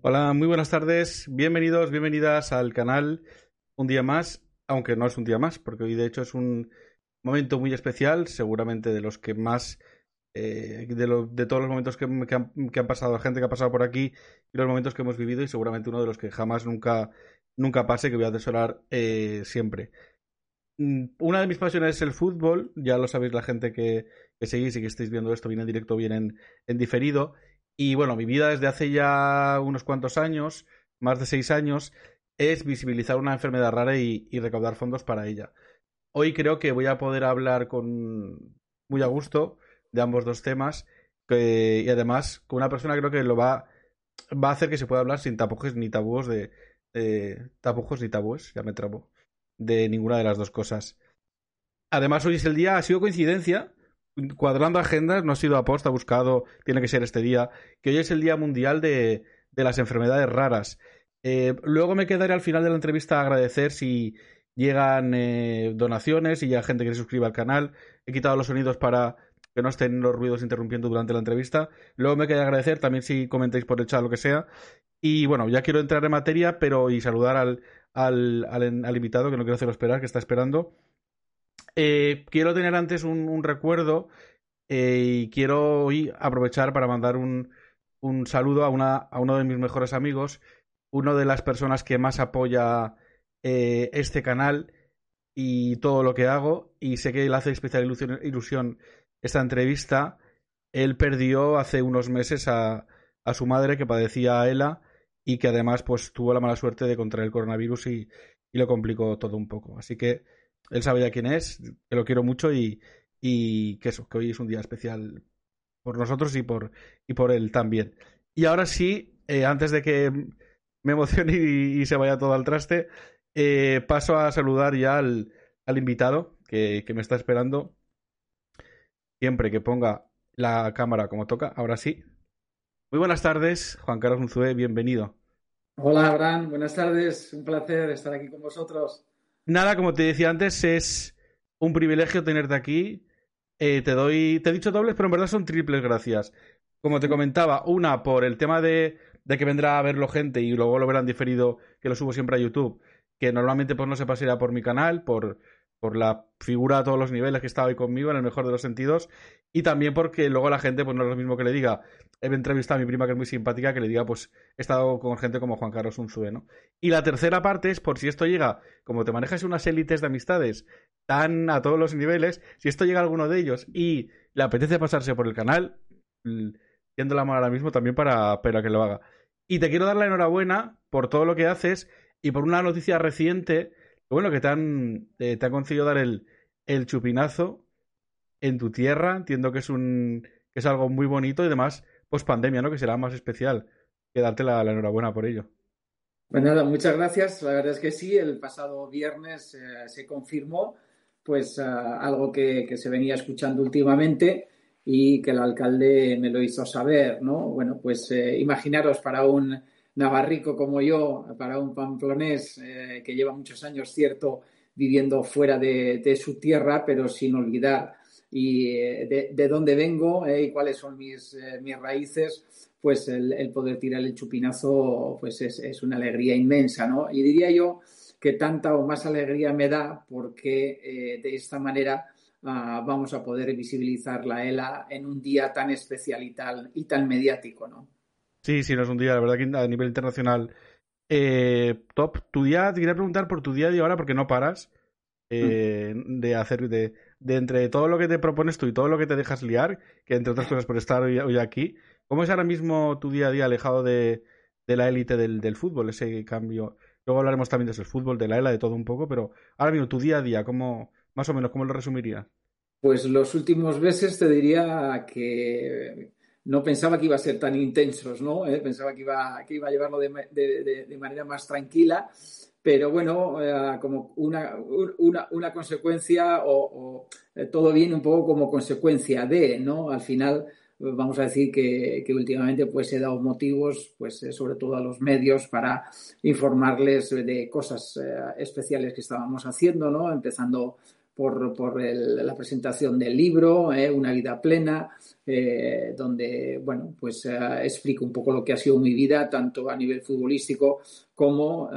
Hola, muy buenas tardes. Bienvenidos, bienvenidas al canal. Un día más, aunque no es un día más, porque hoy de hecho es un momento muy especial, seguramente de los que más, eh, de, de, todos los momentos que, han, pasado, la gente que ha pasado por aquí y los momentos que hemos vivido y seguramente uno de los que jamás nunca, nunca pase, que voy a atesorar eh, siempre. Mm, una de mis pasiones es el fútbol, ya lo sabéis la gente que, que seguís y que estáis viendo esto bien en directo, bien en diferido. Y bueno, mi vida desde hace ya unos cuantos años, más de seis años, es visibilizar una enfermedad rara y, recaudar fondos para ella. Hoy creo que voy a poder hablar con muy a gusto de ambos dos temas y además con una persona que creo que lo va, va a hacer que se pueda hablar sin tapujos ni tabúes de, tapujos ni tabúes, ya me trabo, de ninguna de las dos cosas. Además, hoy es el día, ha sido coincidencia, cuadrando agendas, no ha sido aposta, buscado, tiene que ser este día, que hoy es el Día Mundial de, de las Enfermedades Raras. Eh, luego me quedaré al final de la entrevista agradecer si llegan eh, donaciones y ya gente que se suscriba al canal. He quitado los sonidos para que no estén los ruidos interrumpiendo durante la entrevista. Luego me queda agradecer también si comentáis por el chat lo que sea. Y bueno, ya quiero entrar en materia, pero y saludar al, al, al, al invitado, que no quiero hacerlo esperar, que está esperando. Eh, quiero tener antes un, recuerdo eh, y quiero hoy aprovechar para mandar un, un saludo a, una, a uno de mis mejores amigos, una de las personas que más apoya eh, este canal y todo lo que hago. Y sé que le hace especial ilusión, ilusión esta entrevista. Él perdió hace unos meses a, a su madre que padecía ELA y que además pues tuvo la mala suerte de contraer el coronavirus y, y lo complicó todo un poco. Así que él sabe ya quién es, que lo quiero mucho y, que eso, que hoy es un día especial por nosotros y por, y por él también. Y ahora sí, eh, antes de que me emocione y, se vaya todo al traste, eh, paso a saludar ya al, invitado que, que, me está esperando. Siempre que ponga la cámara como toca, ahora sí. Muy buenas tardes, Juan Carlos Unzué, bienvenido. Hola, Abraham, buenas tardes, un placer estar aquí con vosotros. Nada, como te decía antes, es un privilegio tenerte aquí. Eh, te doy, te he dicho dobles, pero en verdad son triples gracias. Como te comentaba, una por el tema de, de que vendrá a verlo gente y luego lo verán diferido, que lo subo siempre a YouTube, que normalmente pues no se pasará por mi canal, por, por la figura a todos los niveles que estaba ahí conmigo, en el mejor de los sentidos, y también porque luego la gente, pues no es lo mismo que le diga, he entrevistado a mi prima que es muy simpática, que le diga, pues he estado con gente como Juan Carlos Unzue, ¿no? Y la tercera parte es, por si esto llega, como te manejas unas élites de amistades tan a todos los niveles, si esto llega a alguno de ellos y le apetece pasarse por el canal, yendo la mano ahora mismo también para, para que lo haga. Y te quiero dar la enhorabuena por todo lo que haces y por una noticia reciente bueno, que te han, eh, te han conseguido dar el, el chupinazo en tu tierra. Entiendo que es un que es algo muy bonito y además, pues pandemia, ¿no? Que será más especial que darte la, enhorabuena por ello. Pues muchas gracias. La verdad es que sí, el pasado viernes eh, se confirmó pues ah, algo que, que, se venía escuchando últimamente y que el alcalde me lo hizo saber, ¿no? Bueno, pues eh, imaginaros para un navarrico como yo, para un pamplonés eh, que lleva muchos años, cierto, viviendo fuera de, su tierra, pero sin olvidar y eh, de, dónde vengo eh, y cuáles son mis, mis raíces, pues el, poder tirar el chupinazo pues es, una alegría inmensa, ¿no? Y diría yo que tanta o más alegría me da porque de esta manera ah, vamos a poder visibilizar la ELA en un día tan especial y, tal, y tan mediático, ¿no? Sí, sí, no es un día, la verdad que a nivel internacional eh, top. Tu día, te quería preguntar por tu día de ahora porque no paras eh, mm. de hacer, de, de, entre todo lo que te propones tú y todo lo que te dejas liar, que entre otras cosas por estar hoy, aquí, ¿cómo es ahora mismo tu día a día alejado de, de la élite del, del, fútbol, ese cambio? Luego hablaremos también del fútbol, de la ELA, de todo un poco, pero ahora mismo tu día a día, ¿cómo, más o menos, cómo lo resumirías? Pues los últimos meses te diría que no pensaba que iba a ser tan intensos, ¿no? Eh, pensaba que iba, que iba a llevarlo de, manera más tranquila, pero bueno, eh, como una, una, consecuencia o, eh, todo viene un poco como consecuencia de, ¿no? Al final vamos a decir que, últimamente pues he dado motivos, pues sobre todo a los medios para informarles de cosas especiales que estábamos haciendo, ¿no? Empezando por, la presentación del libro, eh, Una vida plena, eh, donde, bueno, pues eh, explico un poco lo que ha sido mi vida, tanto a nivel futbolístico como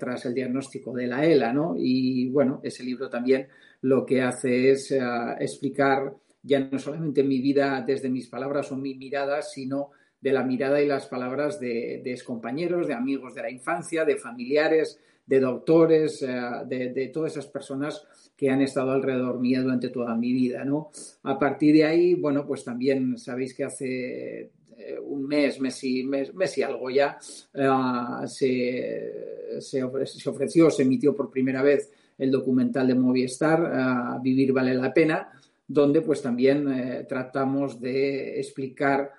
tras el diagnóstico de la ELA, ¿no? Y, bueno, ese libro también lo que hace es explicar ya no solamente mi vida desde mis palabras o mi mirada, sino de la mirada y las palabras de, de compañeros, de amigos de la infancia, de familiares, de doctores, de, de todas esas personas que han estado alrededor mío durante toda mi vida, ¿no? A partir de ahí, bueno, pues también sabéis que hace eh, un mes, mes y, algo ya, eh, se, se, ofreció, se emitió por primera vez el documental de Movistar, uh, Vivir vale la pena, donde pues también tratamos de explicar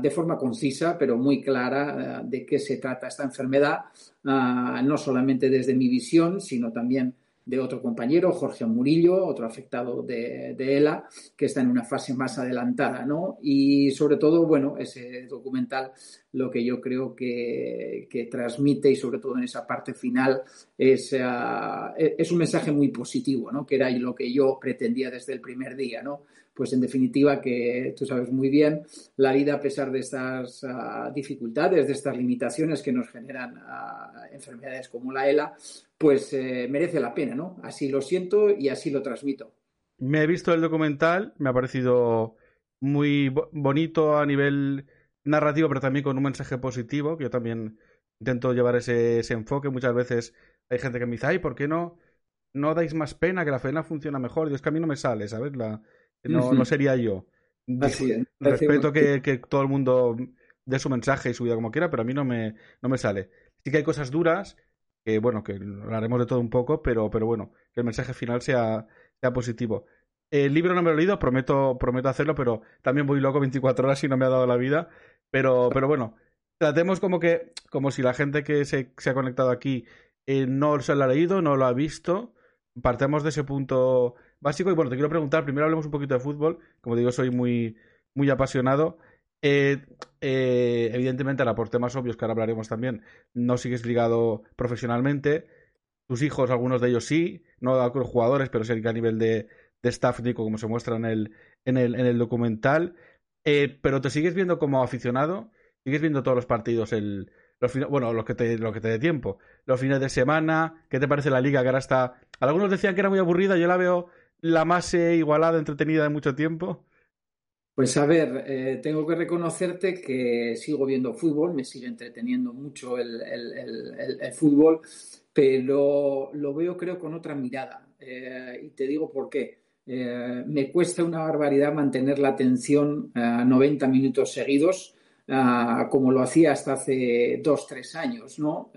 de forma concisa, pero muy clara, de qué se trata esta enfermedad, no solamente desde mi visión, sino también de otro compañero, Jorge Murillo, otro afectado de, ELA, que está en una fase más adelantada, ¿no? Y sobre todo, bueno, ese documental lo que yo creo que, transmite y sobre todo en esa parte final es, ah, es un mensaje muy positivo, ¿no? Que era lo que yo pretendía desde el primer día, ¿no? pues en definitiva que tú sabes muy bien, la vida a pesar de estas ah, dificultades, de estas limitaciones que nos generan ah, enfermedades como la ELA, pues eh, merece la pena, ¿no? Así lo siento y así lo transmito. Me he visto el documental, me ha parecido muy bonito a nivel narrativo, pero también con un mensaje positivo, que yo también intento llevar ese, enfoque. Muchas veces hay gente que me dice, ay, ¿por qué no, no dais más pena? Que la pena funciona mejor. Y es que a mí no me sale, ¿sabes? La, no, no sería yo. Respeto que, todo el mundo dé su mensaje y su vida como quiera, pero a mí no me, no me sale. Sí que hay cosas duras, que bueno, que hablaremos de todo un poco, pero, pero bueno, que el mensaje final sea, sea positivo. El libro no me lo he leído, prometo, prometo hacerlo, pero también voy loco 24 horas y no me ha dado la vida. Pero, pero bueno, tratemos como que, como si la gente que se, se ha conectado aquí eh, no se lo ha leído, no lo ha visto. Partemos de ese punto básico. Y bueno, te quiero preguntar, primero hablemos un poquito de fútbol. Como digo, soy muy, muy apasionado. Eh, eh, evidentemente, ahora por temas obvios que ahora hablaremos también, no sigues ligado profesionalmente. Tus hijos, algunos de ellos sí, no a los jugadores, pero sí a nivel de, staff técnico, como se muestra en el, en el, en el documental. Eh, pero te sigues viendo como aficionado, sigues viendo todos los partidos, el, los, bueno, lo que, te, lo que te dé tiempo, los fines de semana, ¿qué te parece la liga que ahora está? Algunos decían que era muy aburrida, yo la veo la más igualada, entretenida de mucho tiempo? Pues a ver, eh, tengo que reconocerte que sigo viendo fútbol, me sigue entreteniendo mucho el, fútbol, pero lo veo creo con otra mirada. Eh, y te digo por qué. Eh, me cuesta una barbaridad mantener la atención a 90 minutos seguidos, como lo hacía hasta hace dos, tres años, ¿no?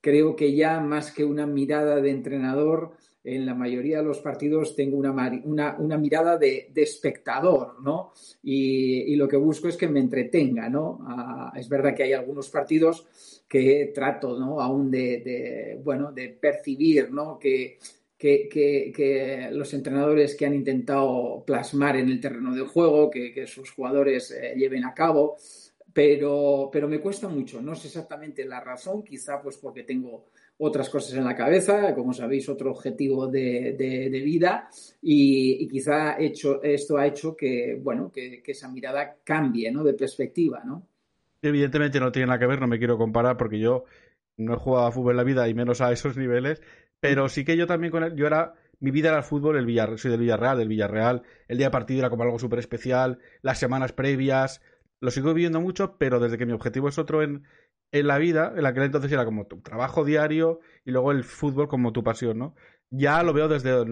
creo que ya más que una mirada de entrenador, en la mayoría de los partidos tengo una, una, mirada de, espectador, ¿no? Y, lo que busco es que me entretenga, ¿no? Es verdad que hay algunos partidos que trato, ¿no? Aún de, bueno, de percibir, ¿no? Que, que, los entrenadores que han intentado plasmar en el terreno del juego, que, sus jugadores eh, lleven a cabo, pero, pero me cuesta mucho. No sé exactamente la razón, quizá pues porque tengo otras cosas en la cabeza, como sabéis, otro objetivo de, vida y, quizá hecho, esto ha hecho que, bueno, que, esa mirada cambie, ¿no? De perspectiva, ¿no? Evidentemente no tiene nada que ver, no me quiero comparar porque yo no he jugado a fútbol en la vida y menos a esos niveles, pero sí que yo también con él, yo era, mi vida era el fútbol, el Villarreal, soy del Villarreal, del Villarreal, el día de partido era como algo súper especial, las semanas previas, lo sigo viviendo mucho, pero desde que mi objetivo es otro en, en la vida, en aquel entonces era como tu trabajo diario y luego el fútbol como tu pasión, ¿no? Ya lo veo desde.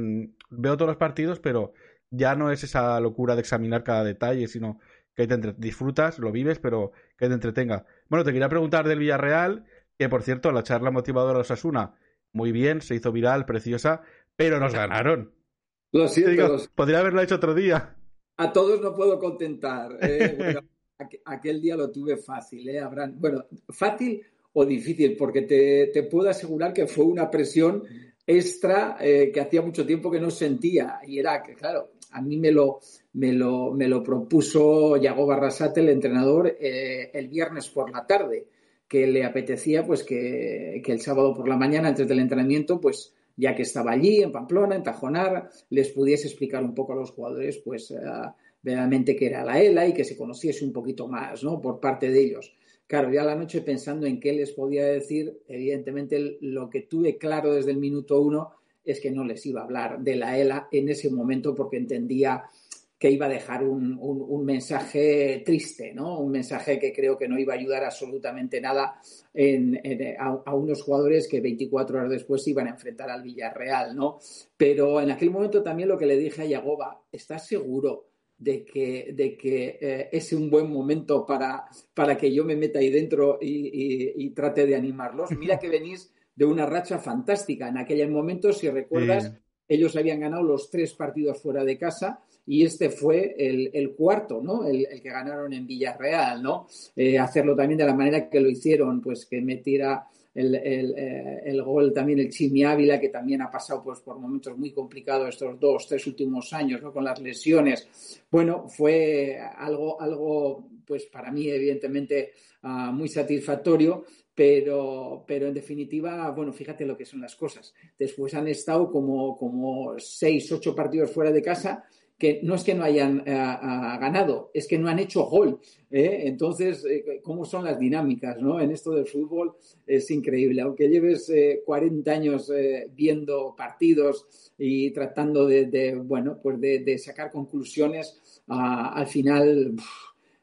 Veo todos los partidos, pero ya no es esa locura de examinar cada detalle, sino que te disfrutas, lo vives, pero que te entretenga. Bueno, te quería preguntar del Villarreal, que por cierto, la charla motivadora de Osasuna, muy bien, se hizo viral, preciosa, pero nos ganaron. Lo siento. podría haberlo hecho otro día. a todos no puedo contentar. ¿eh? aquel día lo tuve fácil, ¿eh? bueno, fácil o difícil, porque te, puedo asegurar que fue una presión extra eh, que hacía mucho tiempo que no sentía. Y era que, claro, a mí me lo, me lo, me lo propuso Yago Barrasate, el entrenador, eh, el viernes por la tarde, que le apetecía pues que, el sábado por la mañana, antes del entrenamiento, pues ya que estaba allí, en Pamplona, en Tajonar, les pudiese explicar un poco a los jugadores, pues, realmente que era la ELA y que se conociese un poquito más, ¿no? Por parte de ellos. Claro, ya la noche pensando en qué les podía decir, evidentemente lo que tuve claro desde el minuto uno es que no les iba a hablar de la ELA en ese momento porque entendía que iba a dejar un, mensaje triste, ¿no? Un mensaje que creo que no iba a ayudar absolutamente nada a, unos jugadores que 24 horas después iban a enfrentar al Villarreal, ¿no? Pero en aquel momento también lo que le dije a Yagoba, ¿estás seguro de que, de que eh, es un buen momento para, para que yo me meta ahí dentro y, trate de animarlos. Mira que venís de una racha fantástica. En aquel momento, si recuerdas, ellos habían ganado los tres partidos fuera de casa y este fue el, cuarto, ¿no? El, que ganaron en Villarreal, ¿no? Eh, hacerlo también de la manera que lo hicieron, pues que metiera el, eh, el, gol también el Chimi Ávila, que también ha pasado pues, por momentos muy complicados estos dos, tres últimos años, ¿no? con las lesiones. Bueno, fue algo, algo pues para mí, evidentemente, ah, muy satisfactorio, pero, pero en definitiva, bueno, fíjate lo que son las cosas. Después han estado como, como seis, ocho partidos fuera de casa que no es que no hayan eh, ganado, es que no han hecho gol. ¿eh? Entonces, eh, ¿cómo son las dinámicas ¿no? en esto del fútbol? Es increíble. Aunque lleves 40 años viendo partidos y tratando de, bueno, pues de, sacar conclusiones, al final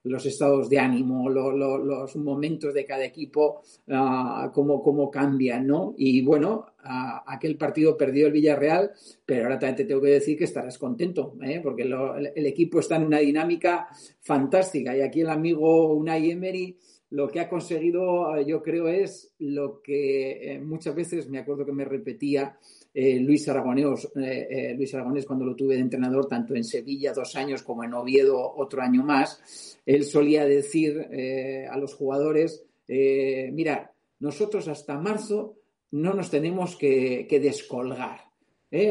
los estados de ánimo, los momentos de cada equipo, uh, cómo, cambian, ¿no? Y bueno, aquel partido perdió el Villarreal, pero ahora también te tengo que decir que estarás contento, ¿eh? porque el, equipo está en una dinámica fantástica y aquí el amigo Unai Emery lo que ha conseguido, yo creo, es lo que eh, muchas veces me acuerdo que me repetía eh, Luis Aragonés, eh, eh, Luis Aragonés cuando lo tuve de entrenador tanto en Sevilla dos años como en Oviedo otro año más, él solía decir a los jugadores, mira, nosotros hasta marzo no nos tenemos que, descolgar.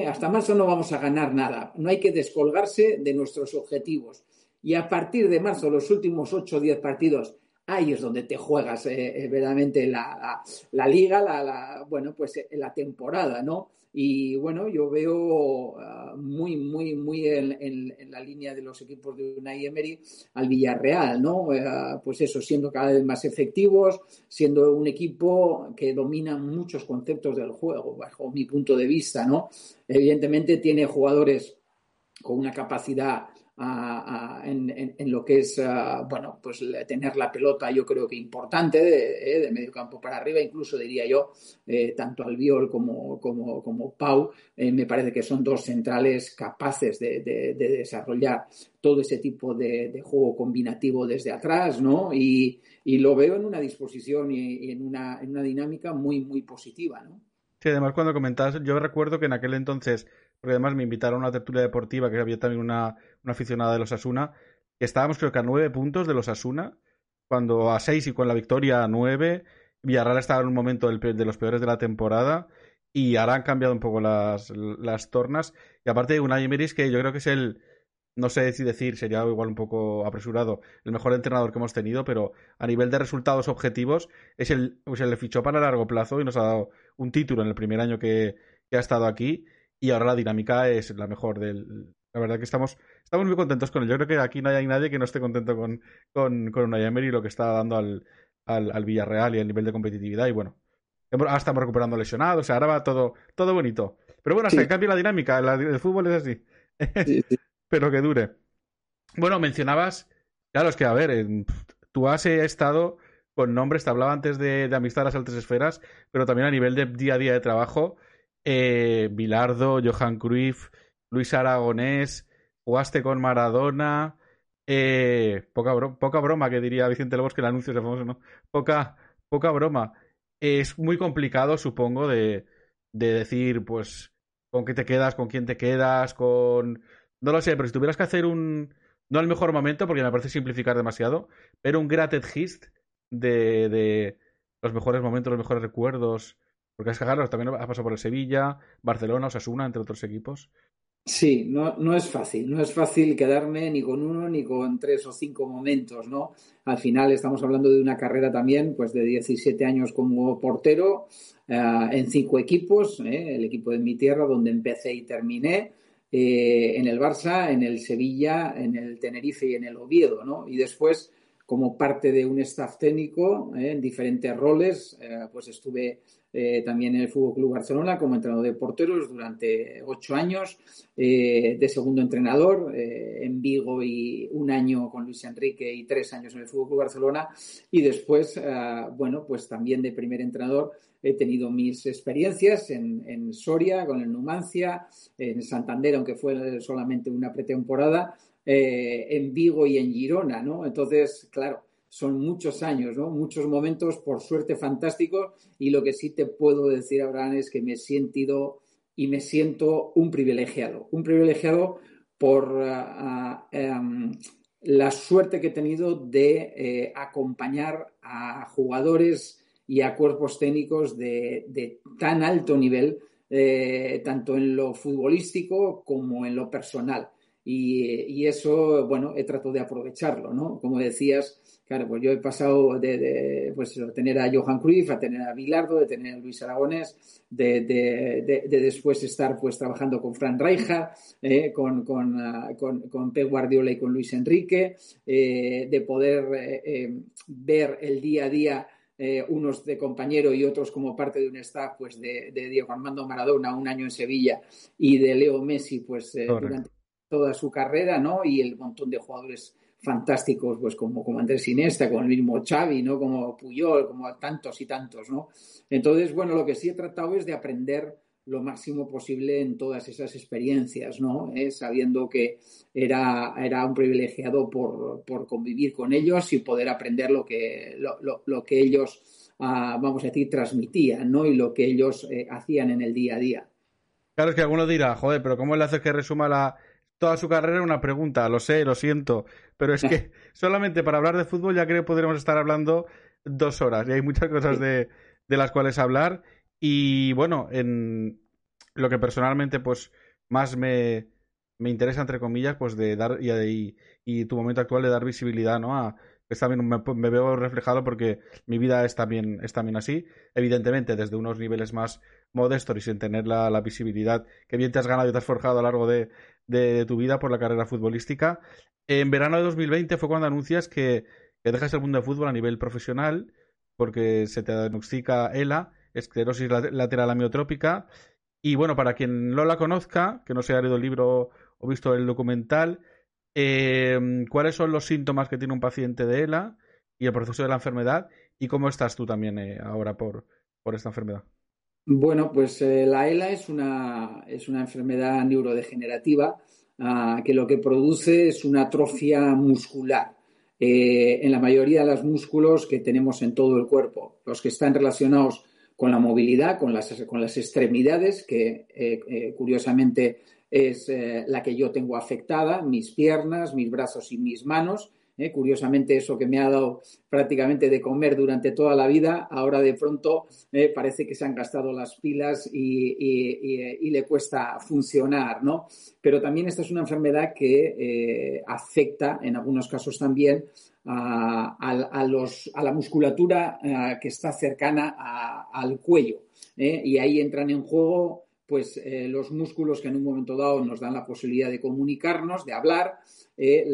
Hasta marzo no vamos a ganar nada. No hay que descolgarse de nuestros objetivos. Y a partir de marzo, los últimos 8 o 10 partidos, ahí es donde te juegas verdaderamente la, liga, la, bueno, pues la temporada, ¿no? Y bueno, yo veo ah, muy, muy, muy en, la línea de los equipos de Unai Emery al Villarreal, ¿no? Eh, pues eso, siendo cada vez más efectivos, siendo un equipo que domina muchos conceptos del juego, bajo mi punto de vista, ¿no? Evidentemente tiene jugadores con una capacidad en, lo que es, bueno, pues tener la pelota, yo creo que importante, de, eh, medio campo para arriba, incluso diría yo, eh, tanto Albiol como, como, como Pau, eh, me parece que son dos centrales capaces de, desarrollar todo ese tipo de, juego combinativo desde atrás, ¿no? Y, lo veo en una disposición y, en, una, en una dinámica muy, muy positiva, ¿no? Sí, además cuando comentabas, yo recuerdo que en aquel entonces porque además me invitaron a una tertulia deportiva que había también una, aficionada de los Asuna, que estábamos creo que a nueve puntos de los Asuna, cuando a seis y con la victoria a nueve, Villarreal estaba en un momento de los peores de la temporada y ahora han cambiado un poco las, las tornas. Y aparte de un Emery que yo creo que es el, no sé si decir, sería igual un poco apresurado, el mejor entrenador que hemos tenido, pero a nivel de resultados objetivos es el, pues fichó para largo plazo y nos ha dado un título en el primer año que ha estado aquí y ahora la dinámica es la mejor del... La verdad que estamos, estamos muy contentos con él. Yo creo que aquí no hay nadie que no esté contento con, con, con y lo que está dando al, al, Villarreal y el nivel de competitividad. Y bueno, ahora estamos recuperando lesionados, o sea, ahora va todo, todo bonito. Pero bueno, hasta que cambie la dinámica, el fútbol es así. Pero que dure. Bueno, mencionabas, claro, es que a ver, tú has estado con nombres, te hablaba antes de, de amistad a las altas esferas, pero también a nivel de día a día de trabajo eh, Bilardo, Johan Cruyff, Luis Aragonés, jugaste con Maradona, eh, poca, poca broma que diría Vicente Lobos que el anuncio es famoso, ¿no? Poca, poca broma. Es muy complicado, supongo, de, de decir, pues, con qué te quedas, con quién te quedas, con... No lo sé, pero si tuvieras que hacer un, no el mejor momento porque me parece simplificar demasiado, pero un grated hist de, de los mejores momentos, los mejores recuerdos. Porque es que también ha pasado por el Sevilla, Barcelona, Osasuna, entre otros equipos. Sí, no, no es fácil, no es fácil quedarme ni con uno ni con tres o cinco momentos, ¿no? Al final estamos hablando de una carrera también, pues de 17 años como portero, eh, en cinco equipos, ¿eh? el equipo de mi tierra donde empecé y terminé, eh, en el Barça, en el Sevilla, en el Tenerife y en el Oviedo, ¿no? Y después, como parte de un staff técnico, en diferentes roles, pues estuve eh, también en el Fútbol Club Barcelona como entrenador de porteros durante ocho años, eh, de segundo entrenador eh, en Vigo y un año con Luis Enrique y tres años en el Fútbol Club Barcelona y después, bueno, pues también de primer entrenador he tenido mis experiencias en, en, Soria, con el Numancia, en Santander, aunque fue solamente una pretemporada, en Vigo y en Girona, ¿no? Entonces, claro, son muchos años, ¿no? Muchos momentos, por suerte, fantásticos. Y lo que sí te puedo decir, Abraham, es que me he sentido y me siento un privilegiado. Un privilegiado por ah, ah, em, la suerte que he tenido de eh, acompañar a jugadores y a cuerpos técnicos de, tan alto nivel, eh, tanto en lo futbolístico como en lo personal. Y, eso, bueno, he tratado de aprovecharlo, ¿no? Como decías, claro, pues yo he pasado de, pues, tener a Johan Cruyff, a tener a Bilardo, de tener a Luis Aragonés, de, de después estar pues trabajando con Fran Rijkaard, eh, con, con, uh, con, con, Pep Guardiola y con Luis Enrique, eh, de poder eh, ver el día a día unos de compañero y otros como parte de un staff pues de, Diego Armando Maradona un año en Sevilla y de Leo Messi pues durante toda su carrera, ¿no? Y el montón de jugadores fantásticos, pues como, como Andrés Iniesta, como el mismo Xavi, ¿no? Como Puyol, como tantos y tantos, ¿no? Entonces, bueno, lo que sí he tratado es de aprender lo máximo posible en todas esas experiencias, ¿no? Eh, sabiendo que era, era un privilegiado por, convivir con ellos y poder aprender lo que, lo, que ellos, ah, vamos a decir, transmitían, ¿no? Y lo que ellos eh, hacían en el día a día. Claro, es que alguno dirá, joder, pero ¿cómo le hace que resuma la, toda su carrera una pregunta, lo sé, lo siento, pero es que solamente para hablar de fútbol ya creo que podríamos estar hablando dos horas y hay muchas cosas de, de las cuales hablar y bueno, en lo que personalmente pues más me, me interesa entre comillas pues de dar y, y, tu momento actual de dar visibilidad ¿no? a, es también me, me, veo reflejado porque mi vida es también, es también así. Evidentemente, desde unos niveles más modestos y sin tener la, visibilidad que bien te has ganado y te has forjado a lo largo de, de, tu vida por la carrera futbolística. En verano de 2020 fue cuando anuncias que, dejas el mundo del fútbol a nivel profesional porque se te diagnostica ELA, esclerosis lateral amiotrópica. Y bueno, para quien no la conozca, que no se haya leído el libro o visto el documental, eh, ¿cuáles son los síntomas que tiene un paciente de ELA y el proceso de la enfermedad? ¿Y cómo estás tú también eh, ahora por esta enfermedad? Bueno, pues eh, la ELA es una, es una enfermedad neurodegenerativa ah, que lo que produce es una atrofia muscular. Eh, en la mayoría de los músculos que tenemos en todo el cuerpo, los que están relacionados con la movilidad, con las, con las extremidades, que eh, curiosamente es la que yo tengo afectada, mis piernas, mis brazos y mis manos, ¿eh? Curiosamente, eso que me ha dado prácticamente de comer durante toda la vida, ahora de pronto eh, parece que se han gastado las pilas y, le cuesta funcionar, ¿no? Pero también esta es una enfermedad que eh, afecta, en algunos casos también, a, la musculatura que está cercana al cuello. Y ahí entran en juego pues los músculos que en un momento dado nos dan la posibilidad de comunicarnos, de hablar, eh,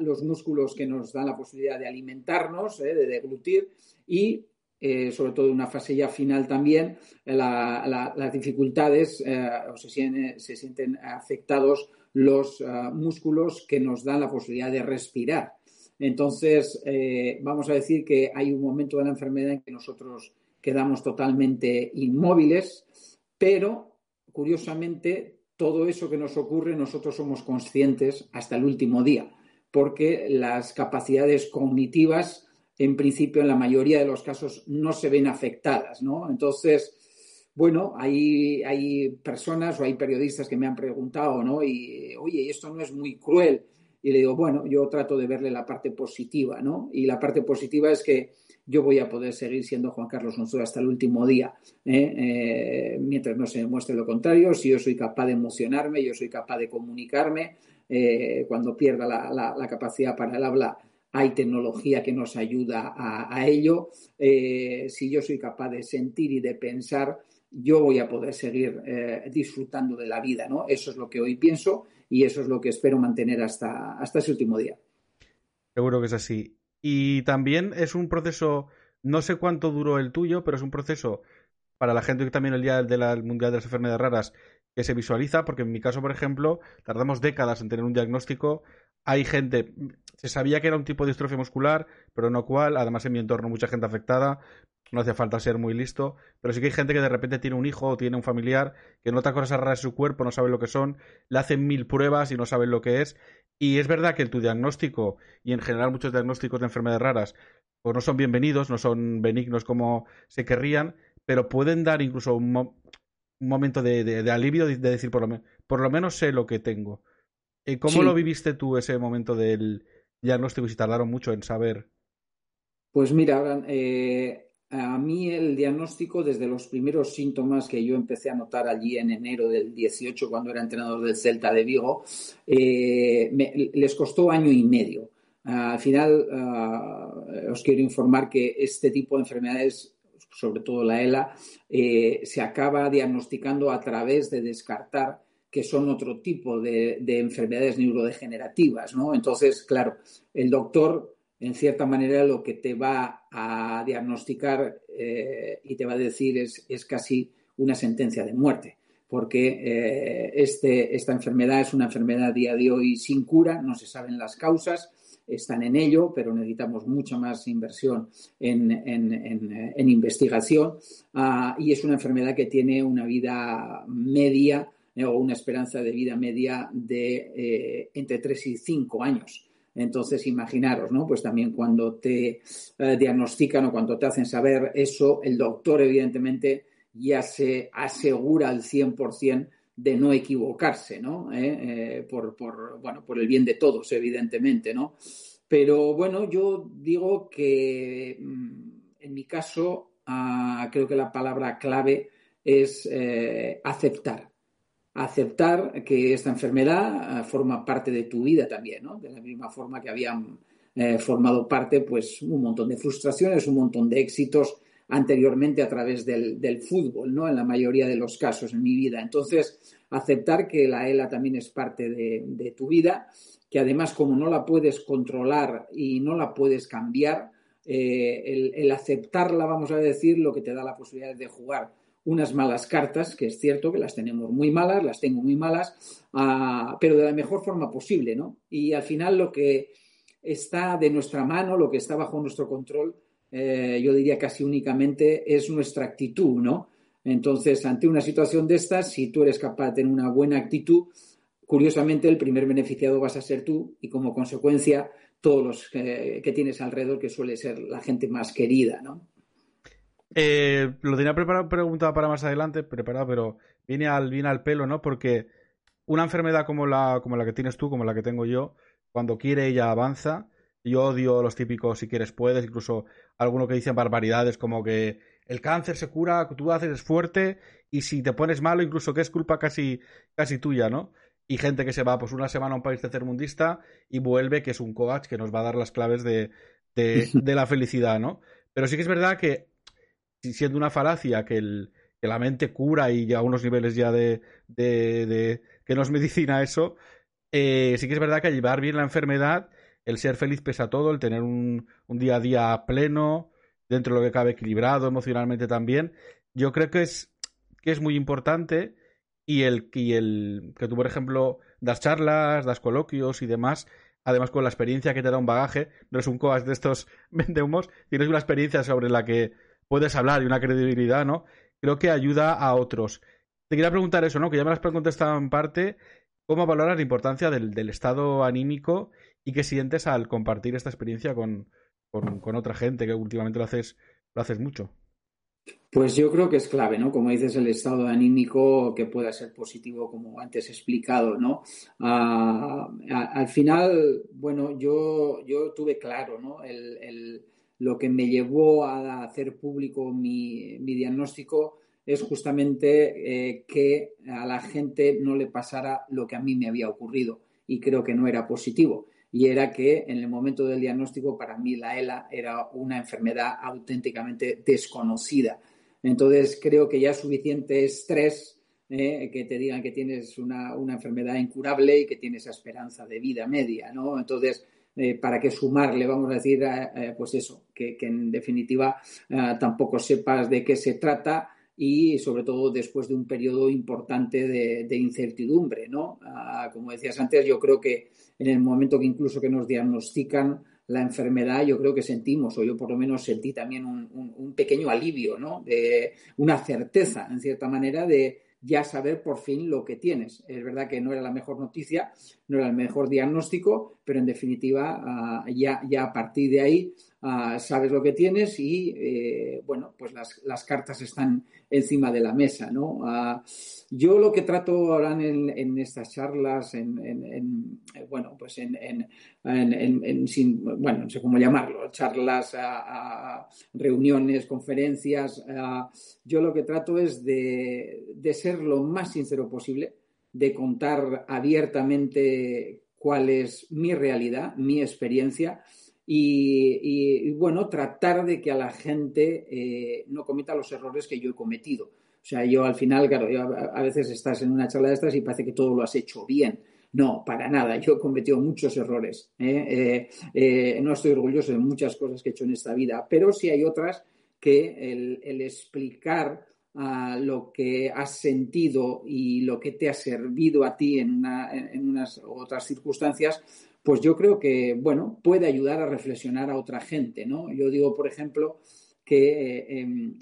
los músculos que nos dan la posibilidad de alimentarnos, eh, de deglutir y eh, sobre todo en una fase ya final también, las dificultades o se, sienten, afectados los músculos que nos dan la posibilidad de respirar. Entonces, vamos a decir que hay un momento de la enfermedad en que nosotros quedamos totalmente inmóviles, pero curiosamente todo eso que nos ocurre nosotros somos conscientes hasta el último día, porque las capacidades cognitivas, en principio, en la mayoría de los casos, no se ven afectadas, ¿no? Entonces, bueno, hay, hay personas o hay periodistas que me han preguntado, ¿no? Y, oye, esto no es muy cruel. y le digo, bueno, yo trato de verle la parte positiva, ¿no? Y la parte positiva es que yo voy a poder seguir siendo Juan Carlos Onsor hasta el último día, ¿eh? Eh, mientras no se demuestre lo contrario, si yo soy capaz de emocionarme, yo soy capaz de comunicarme, eh, cuando pierda la, capacidad para el habla, hay tecnología que nos ayuda a, ello, si yo soy capaz de sentir y de pensar, yo voy a poder seguir disfrutando de la vida, ¿no? Eso es lo que hoy pienso y eso es lo que espero mantener hasta, hasta ese último día. Seguro que es así. Y también es un proceso, no sé cuánto duró el tuyo, pero es un proceso para la gente que también el Día del Mundial de las Enfermedades Raras que se visualiza, porque en mi caso, por ejemplo, tardamos décadas en tener un diagnóstico. Hay gente, se sabía que era un tipo de distrofia muscular, pero no cuál. Además, en mi entorno, mucha gente afectada no hace falta ser muy listo, pero sí que hay gente que de repente tiene un hijo o tiene un familiar que nota cosas raras en su cuerpo, no sabe lo que son, le hacen mil pruebas y no saben lo que es. Y es verdad que tu diagnóstico, y en general muchos diagnósticos de enfermedades raras, pues no son bienvenidos, no son benignos como se querrían, pero pueden dar incluso un, momento de, alivio de, decir, por lo, por lo menos sé lo que tengo. Eh, ¿Cómo lo viviste tú ese momento del diagnóstico y si tardaron mucho en saber? Pues mira, eh, a mí el diagnóstico, desde los primeros síntomas que yo empecé a notar allí en enero del 18, cuando era entrenador del Celta de Vigo, eh, les costó año y medio. al final, ah, os quiero informar que este tipo de enfermedades, sobre todo la ELA, eh, se acaba diagnosticando a través de descartar que son otro tipo de, de enfermedades neurodegenerativas, ¿no? Entonces, claro, el doctor en cierta manera lo que te va a diagnosticar eh, y te va a decir es, es, casi una sentencia de muerte, porque eh, este, esta enfermedad es una enfermedad a día de hoy sin cura, no se saben las causas, están en ello, pero necesitamos mucha más inversión en, en, investigación ah, y es una enfermedad que tiene una vida media eh, o una esperanza de vida media de entre 3 y 5 años. Entonces, imaginaros, ¿no? Pues también cuando te eh, diagnostican o cuando te hacen saber eso, el doctor, evidentemente, ya se asegura al 100% de no equivocarse, ¿no? ¿Eh? Eh, por, bueno, por el bien de todos, evidentemente, ¿no? Pero bueno, yo digo que mm, en mi caso ah, creo que la palabra clave es aceptar aceptar que esta enfermedad eh, forma parte de tu vida también, ¿no? De la misma forma que habían eh, formado parte, pues, un montón de frustraciones, un montón de éxitos anteriormente a través del, fútbol, ¿no? En la mayoría de los casos en mi vida. Entonces, aceptar que la ELA también es parte de, tu vida, que además como no la puedes controlar y no la puedes cambiar, eh, el, el aceptarla, vamos a decir, lo que te da la posibilidad de jugar unas malas cartas, que es cierto que las tenemos muy malas, las tengo muy malas, ah, pero de la mejor forma posible, ¿no? Y al final lo que está de nuestra mano, lo que está bajo nuestro control, eh, yo diría casi únicamente, es nuestra actitud, ¿no? Entonces, ante una situación de estas, si tú eres capaz de tener una buena actitud, curiosamente el primer beneficiado vas a ser tú y como consecuencia todos los que tienes alrededor, que suele ser la gente más querida, ¿no? Eh, lo tenía preparado, preguntado para más adelante, preparado, pero viene al, viene al pelo, ¿no? Porque una enfermedad como la, como la que tienes tú, como la que tengo yo, cuando quiere ella avanza. Yo odio los típicos si quieres puedes, incluso algunos que dicen barbaridades como que el cáncer se cura, tú haces es fuerte y si te pones malo, incluso que es culpa casi, casi tuya, ¿no? Y gente que se va pues una semana a un país tercermundista y vuelve, que es un coach que nos va a dar las claves de, de, de la felicidad, ¿no? Pero sí que es verdad que siendo una falacia que, el, que la mente cura y ya a unos niveles ya de, de, que no es medicina eso, eh, sí que es verdad que llevar bien la enfermedad, el ser feliz pesa todo, el tener un, un día a día pleno, dentro de lo que cabe equilibrado emocionalmente también, yo creo que es, que es muy importante y el, y el que tú, por ejemplo, das charlas, das coloquios y demás, además con la experiencia que te da un bagaje, no es un coas de estos vendehumos, tienes una experiencia sobre la que puedes hablar y una credibilidad, ¿no? Creo que ayuda a otros. Te quería preguntar eso, ¿no? Que ya me lo has contestado en parte. ¿Cómo valoras la importancia del, estado anímico y qué sientes al compartir esta experiencia con, otra gente que últimamente lo haces, lo haces mucho? Pues yo creo que es clave, ¿no? Como dices, el estado anímico que pueda ser positivo, como antes explicado, ¿no? Ah, al final, bueno, yo, yo tuve claro, ¿no? Lo que me llevó a hacer público mi, diagnóstico es justamente eh, que a la gente no le pasara lo que a mí me había ocurrido y creo que no era positivo. Y era que en el momento del diagnóstico para mí la ELA era una enfermedad auténticamente desconocida entonces creo que ya es suficiente estrés eh, que te digan que tienes una, enfermedad incurable y que tienes esperanza de vida media, ¿no? Entonces, eh, ¿para qué sumarle, vamos a decir, pues eso, que, en definitiva tampoco sepas de qué se trata y sobre todo después de un periodo importante de, incertidumbre, ¿no? Ah, como decías antes, yo creo que en el momento que incluso que nos diagnostican la enfermedad, yo creo que sentimos, o yo por lo menos sentí también un, un, pequeño alivio, ¿no? De una certeza, en cierta manera, de ya saber por fin lo que tienes. Es verdad que no era la mejor noticia, no era el mejor diagnóstico, pero en definitiva ah, ya, ya a partir de ahí Ah, sabes lo que tienes y, eh, bueno, pues las, cartas están encima de la mesa, ¿no? Ah, yo lo que trato ahora en, estas charlas, en, bueno, pues en, bueno, no sé cómo llamarlo, charlas, reuniones, conferencias, yo lo que trato es de, de ser lo más sincero posible, de contar abiertamente cuál es mi realidad, mi experiencia, y, bueno, tratar de que a la gente eh, no cometa los errores que yo he cometido. O sea, yo al final, claro, a veces estás en una charla de estas y parece que todo lo has hecho bien. No, para nada. Yo he cometido muchos errores. ¿eh? Eh, no estoy orgulloso de muchas cosas que he hecho en esta vida, pero sí hay otras que el, explicar ah, lo que has sentido y lo que te ha servido a ti en, en unas otras circunstancias, pues yo creo que, bueno, puede ayudar a reflexionar a otra gente, ¿no? Yo digo, por ejemplo, que eh, em,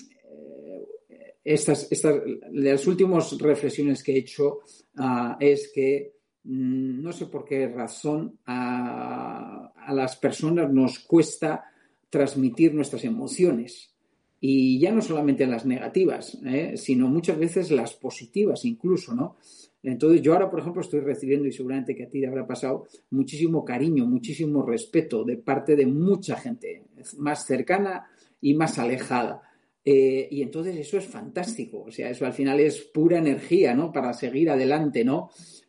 eh, estas, estas, las últimas reflexiones que he hecho ah, es que mm, no sé por qué razón a, las personas nos cuesta transmitir nuestras emociones. Y ya no solamente las negativas, ¿eh? sino muchas veces las positivas incluso, ¿no? Entonces, yo ahora, por ejemplo, estoy recibiendo, y seguramente que a ti te habrá pasado, muchísimo cariño, muchísimo respeto de parte de mucha gente, más cercana y más alejada. Eh, y entonces eso es fantástico, o sea, eso al final es pura energía, ¿no? Para seguir adelante, ¿no?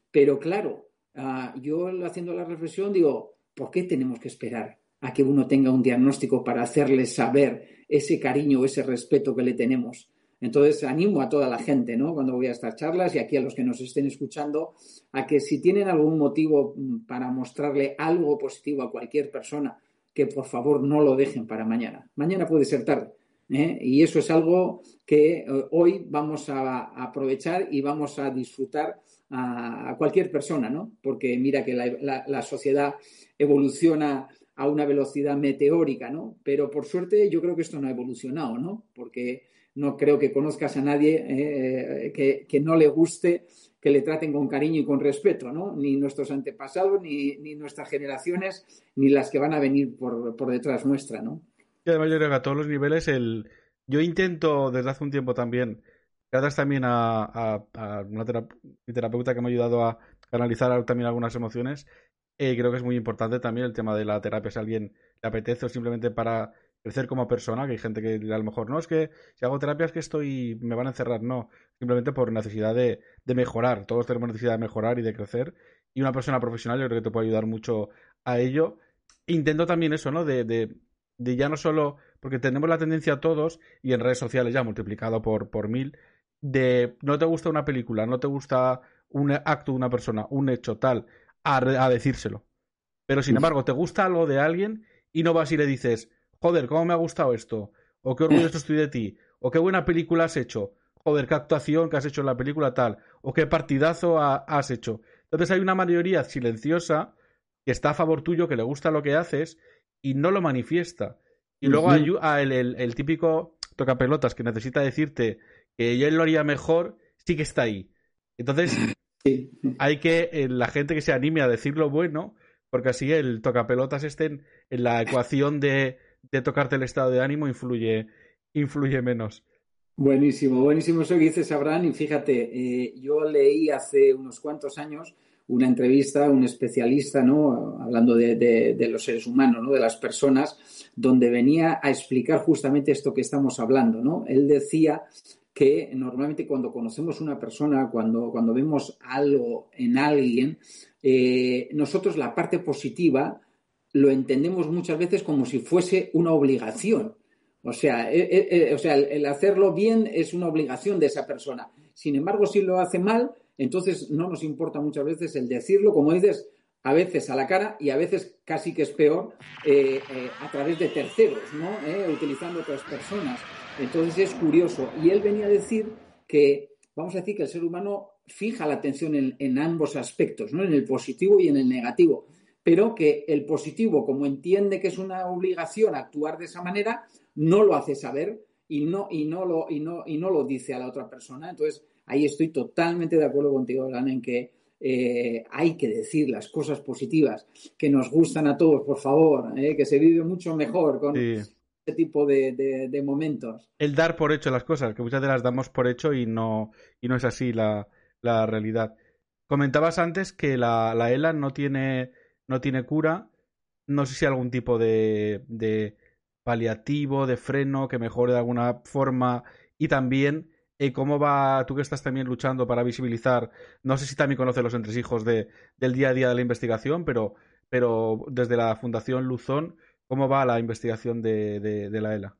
Pero claro, ah, yo haciendo la reflexión digo, ¿por qué tenemos que esperar a que uno tenga un diagnóstico para hacerle saber ese cariño, ese respeto que le tenemos? Entonces, animo a toda la gente, ¿no? Cuando voy a estas charlas y aquí a los que nos estén escuchando, a que si tienen algún motivo mm, para mostrarle algo positivo a cualquier persona, que por favor no lo dejen para mañana. Mañana puede ser tarde. ¿eh? Y eso es algo que eh, hoy vamos a aprovechar y vamos a disfrutar a, cualquier persona, ¿no? Porque mira que la, la sociedad evoluciona a una velocidad meteórica, ¿no? Pero por suerte yo creo que esto no ha evolucionado, ¿no? Porque no creo que conozcas a nadie eh, que, no le guste que le traten con cariño y con respeto, ¿no? Ni nuestros antepasados, ni, nuestras generaciones, ni las que van a venir por, detrás nuestra, ¿no? Y además yo creo que a todos los niveles el... Yo intento desde hace un tiempo también, gracias también a, una terapeuta que me ha ayudado a canalizar también algunas emociones, eh, creo que es muy importante también el tema de la terapia si a alguien le apetece o simplemente para crecer como persona, que hay gente que a lo mejor no es que si hago terapia es que estoy, me van a encerrar, no, simplemente por necesidad de, mejorar, todos tenemos necesidad de mejorar y de crecer, y una persona profesional yo creo que te puede ayudar mucho a ello. Intento también eso, ¿no? De, de, de ya no solo, porque tenemos la tendencia todos, y en redes sociales ya multiplicado por, por mil, de no te gusta una película, no te gusta un acto de una persona, un hecho tal, a, a decírselo. Pero sin embargo, te gusta algo de alguien y no vas y le dices, joder, ¿cómo me ha gustado esto? O qué orgulloso estoy de ti. O qué buena película has hecho. Joder, qué actuación que has hecho en la película tal. O qué partidazo has hecho. Entonces hay una mayoría silenciosa que está a favor tuyo, que le gusta lo que haces y no lo manifiesta. Y luego hay el, el, el, típico tocapelotas que necesita decirte que él lo haría mejor, sí que está ahí. Entonces, hay que, eh, la gente que se anime a decir lo bueno, porque así el tocapelotas esté en la ecuación de de tocarte el estado de ánimo influye, influye menos. Buenísimo, buenísimo eso que dices, Abraham. Y fíjate, eh, yo leí hace unos cuantos años una entrevista a un especialista, ¿no? Hablando de, los seres humanos, ¿no? De las personas, donde venía a explicar justamente esto que estamos hablando, ¿no? Él decía que normalmente cuando conocemos una persona, cuando, cuando vemos algo en alguien, eh, nosotros la parte positiva lo entendemos muchas veces como si fuese una obligación. O sea, eh, o sea el hacerlo bien es una obligación de esa persona. Sin embargo, si lo hace mal, entonces, no nos importa muchas veces el decirlo, como dices, a veces a la cara y a veces casi que es peor eh, eh, a través de terceros, ¿no? Eh, utilizando otras personas. Entonces es curioso. Y él venía a decir que, vamos a decir que el ser humano fija la atención en, ambos aspectos, ¿no? En el positivo y en el negativo. Pero que el positivo, como entiende que es una obligación actuar de esa manera, no lo hace saber y no, y no, lo, y no, y no lo dice a la otra persona. Entonces, ahí estoy totalmente de acuerdo contigo, Alan, en que eh, hay que decir las cosas positivas que nos gustan a todos, por favor, eh, que se vive mucho mejor con este tipo de, momentos. El dar por hecho las cosas, que muchas de las damos por hecho y no, y no es así la, realidad. Comentabas antes que la, la, ELA no tiene, no tiene cura. No sé si algún tipo de, de paliativo, de freno que mejore de alguna forma y también ¿Y cómo va, tú que estás también luchando para visibilizar, no sé si también conoces los entresijos de, del día a día de la investigación, pero, pero desde la Fundación Luzón, ¿cómo va la investigación de, la ELA?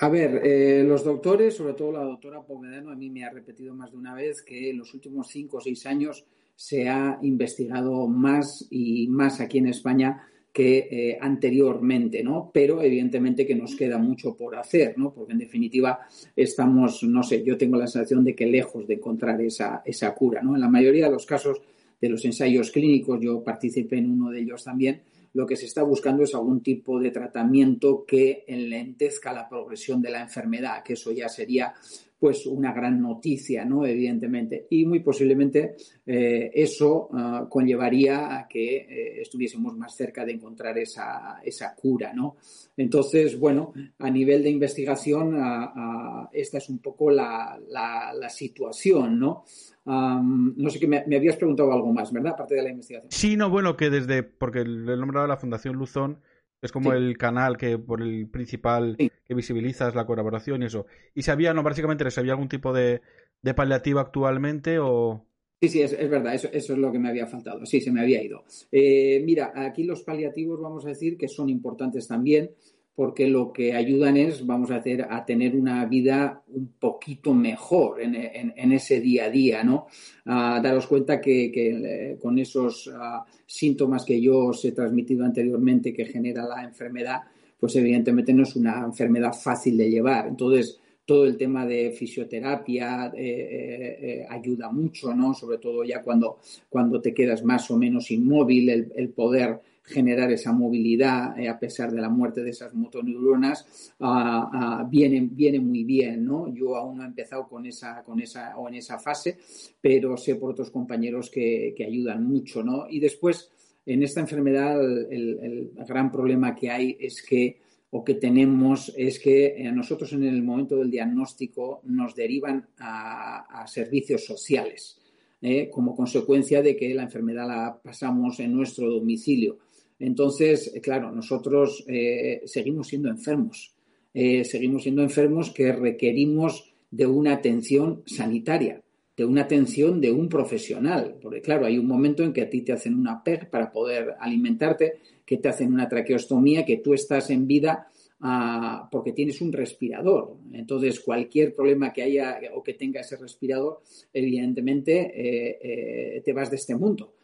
A ver, eh, los doctores, sobre todo la doctora Povedano, a mí me ha repetido más de una vez que en los últimos cinco o seis años se ha investigado más y más aquí en España que eh, anteriormente, ¿no? Pero evidentemente que nos queda mucho por hacer, ¿no? Porque en definitiva estamos, no sé, yo tengo la sensación de que lejos de encontrar esa, esa cura, ¿no? En la mayoría de los casos de los ensayos clínicos, yo participé en uno de ellos también, lo que se está buscando es algún tipo de tratamiento que enlentezca la progresión de la enfermedad, que eso ya sería pues una gran noticia, ¿no? Evidentemente. Y muy posiblemente eh, eso ah, conllevaría a que eh, estuviésemos más cerca de encontrar esa, esa, cura, ¿no? Entonces, bueno, a nivel de investigación, ah, ah, esta es un poco la, la, situación, ¿no? no sé que me, habías preguntado algo más, ¿verdad? Aparte de la investigación. Sí, no, bueno, que desde, porque el nombre de la Fundación Luzón es como el canal que por el principal que visibilizas la colaboración y eso. ¿Y si había, no, básicamente, si había algún tipo de, de paliativo actualmente o...? Sí, sí, es, verdad, eso, eso, es lo que me había faltado, sí, se me había ido. Eh, mira, aquí los paliativos vamos a decir que son importantes también porque lo que ayudan es, vamos a hacer, a tener una vida un poquito mejor en, ese día a día, ¿no? daros cuenta que, eh, con esos ah, síntomas que yo os he transmitido anteriormente que genera la enfermedad, pues evidentemente no es una enfermedad fácil de llevar. Entonces, todo el tema de fisioterapia eh, eh, ayuda mucho, ¿no? Sobre todo ya cuando, cuando te quedas más o menos inmóvil, el poder generar esa movilidad eh, a pesar de la muerte de esas motoneuronas ah, ah, viene, viene muy bien, ¿no? Yo aún no he empezado con esa, con esa o en esa fase, pero sé por otros compañeros que, ayudan mucho, ¿no? Y después, en esta enfermedad, el, gran problema que hay es que o que tenemos es que a nosotros en el momento del diagnóstico nos derivan a, servicios sociales. ¿eh? como consecuencia de que la enfermedad la pasamos en nuestro domicilio. Entonces, eh, claro, nosotros eh, seguimos siendo enfermos, eh, seguimos siendo enfermos que requerimos de una atención sanitaria, de una atención de un profesional, porque claro, hay un momento en que a ti te hacen una PEG para poder alimentarte, que te hacen una traqueostomía, que tú estás en vida ah, porque tienes un respirador. Entonces, cualquier problema que haya o que tenga ese respirador, evidentemente te vas de este mundo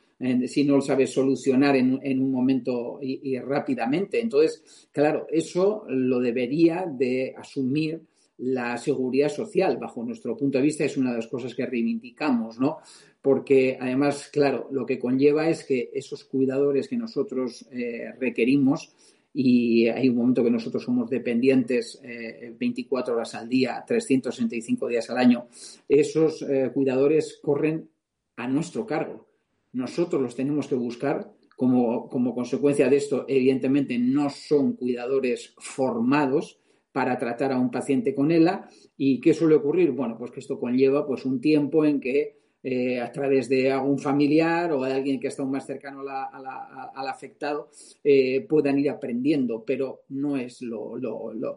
si no lo sabes solucionar en, un momento y, rápidamente. Entonces, claro, eso lo debería de asumir la seguridad social, bajo nuestro punto de vista, es una de las cosas que reivindicamos, ¿no? Porque además, claro, lo que conlleva es que esos cuidadores que nosotros eh, requerimos, y hay un momento que nosotros somos dependientes 24 eh, horas al día, 365 días al año, esos eh, cuidadores corren a nuestro cargo nosotros los tenemos que buscar. Como, consecuencia de esto, evidentemente no son cuidadores formados, para tratar a un paciente con ELA. ¿Y qué suele ocurrir? Bueno, pues que esto conlleva pues un tiempo en que eh, a través de algún familiar o de alguien que está más cercano al afectado eh, puedan ir aprendiendo, pero no es lo,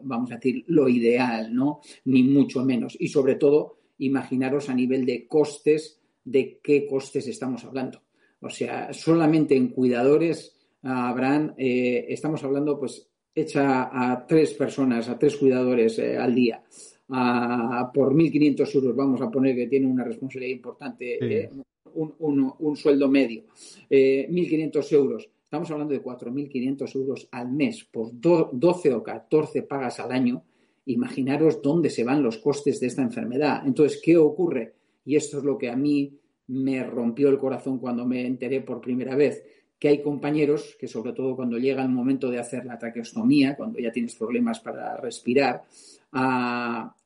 vamos a decir, lo ideal, ¿no? Ni mucho menos. Y sobre todo, imaginaros a nivel de costes, de qué costes estamos hablando. O sea, solamente en cuidadores habrán, eh, estamos hablando, pues, hecha a tres personas, a tres cuidadores al día por 1.500 euros, vamos a poner que tiene una responsabilidad importante, eh, un, sueldo medio, 1.500 eh, euros. Estamos hablando de 4.500 euros al mes por 12 o 14 pagas al año. Imaginaros dónde se van los costes de esta enfermedad. Entonces, ¿qué ocurre? Y esto es lo que a mí me rompió el corazón cuando me enteré por primera vez que hay compañeros que sobre todo cuando llega el momento de hacer la traqueostomía, cuando ya tienes problemas para respirar,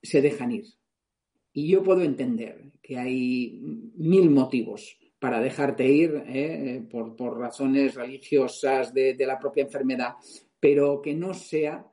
se dejan ir. Y yo puedo entender que hay mil motivos para dejarte ir eh, por, razones religiosas de, la propia enfermedad, pero que no sea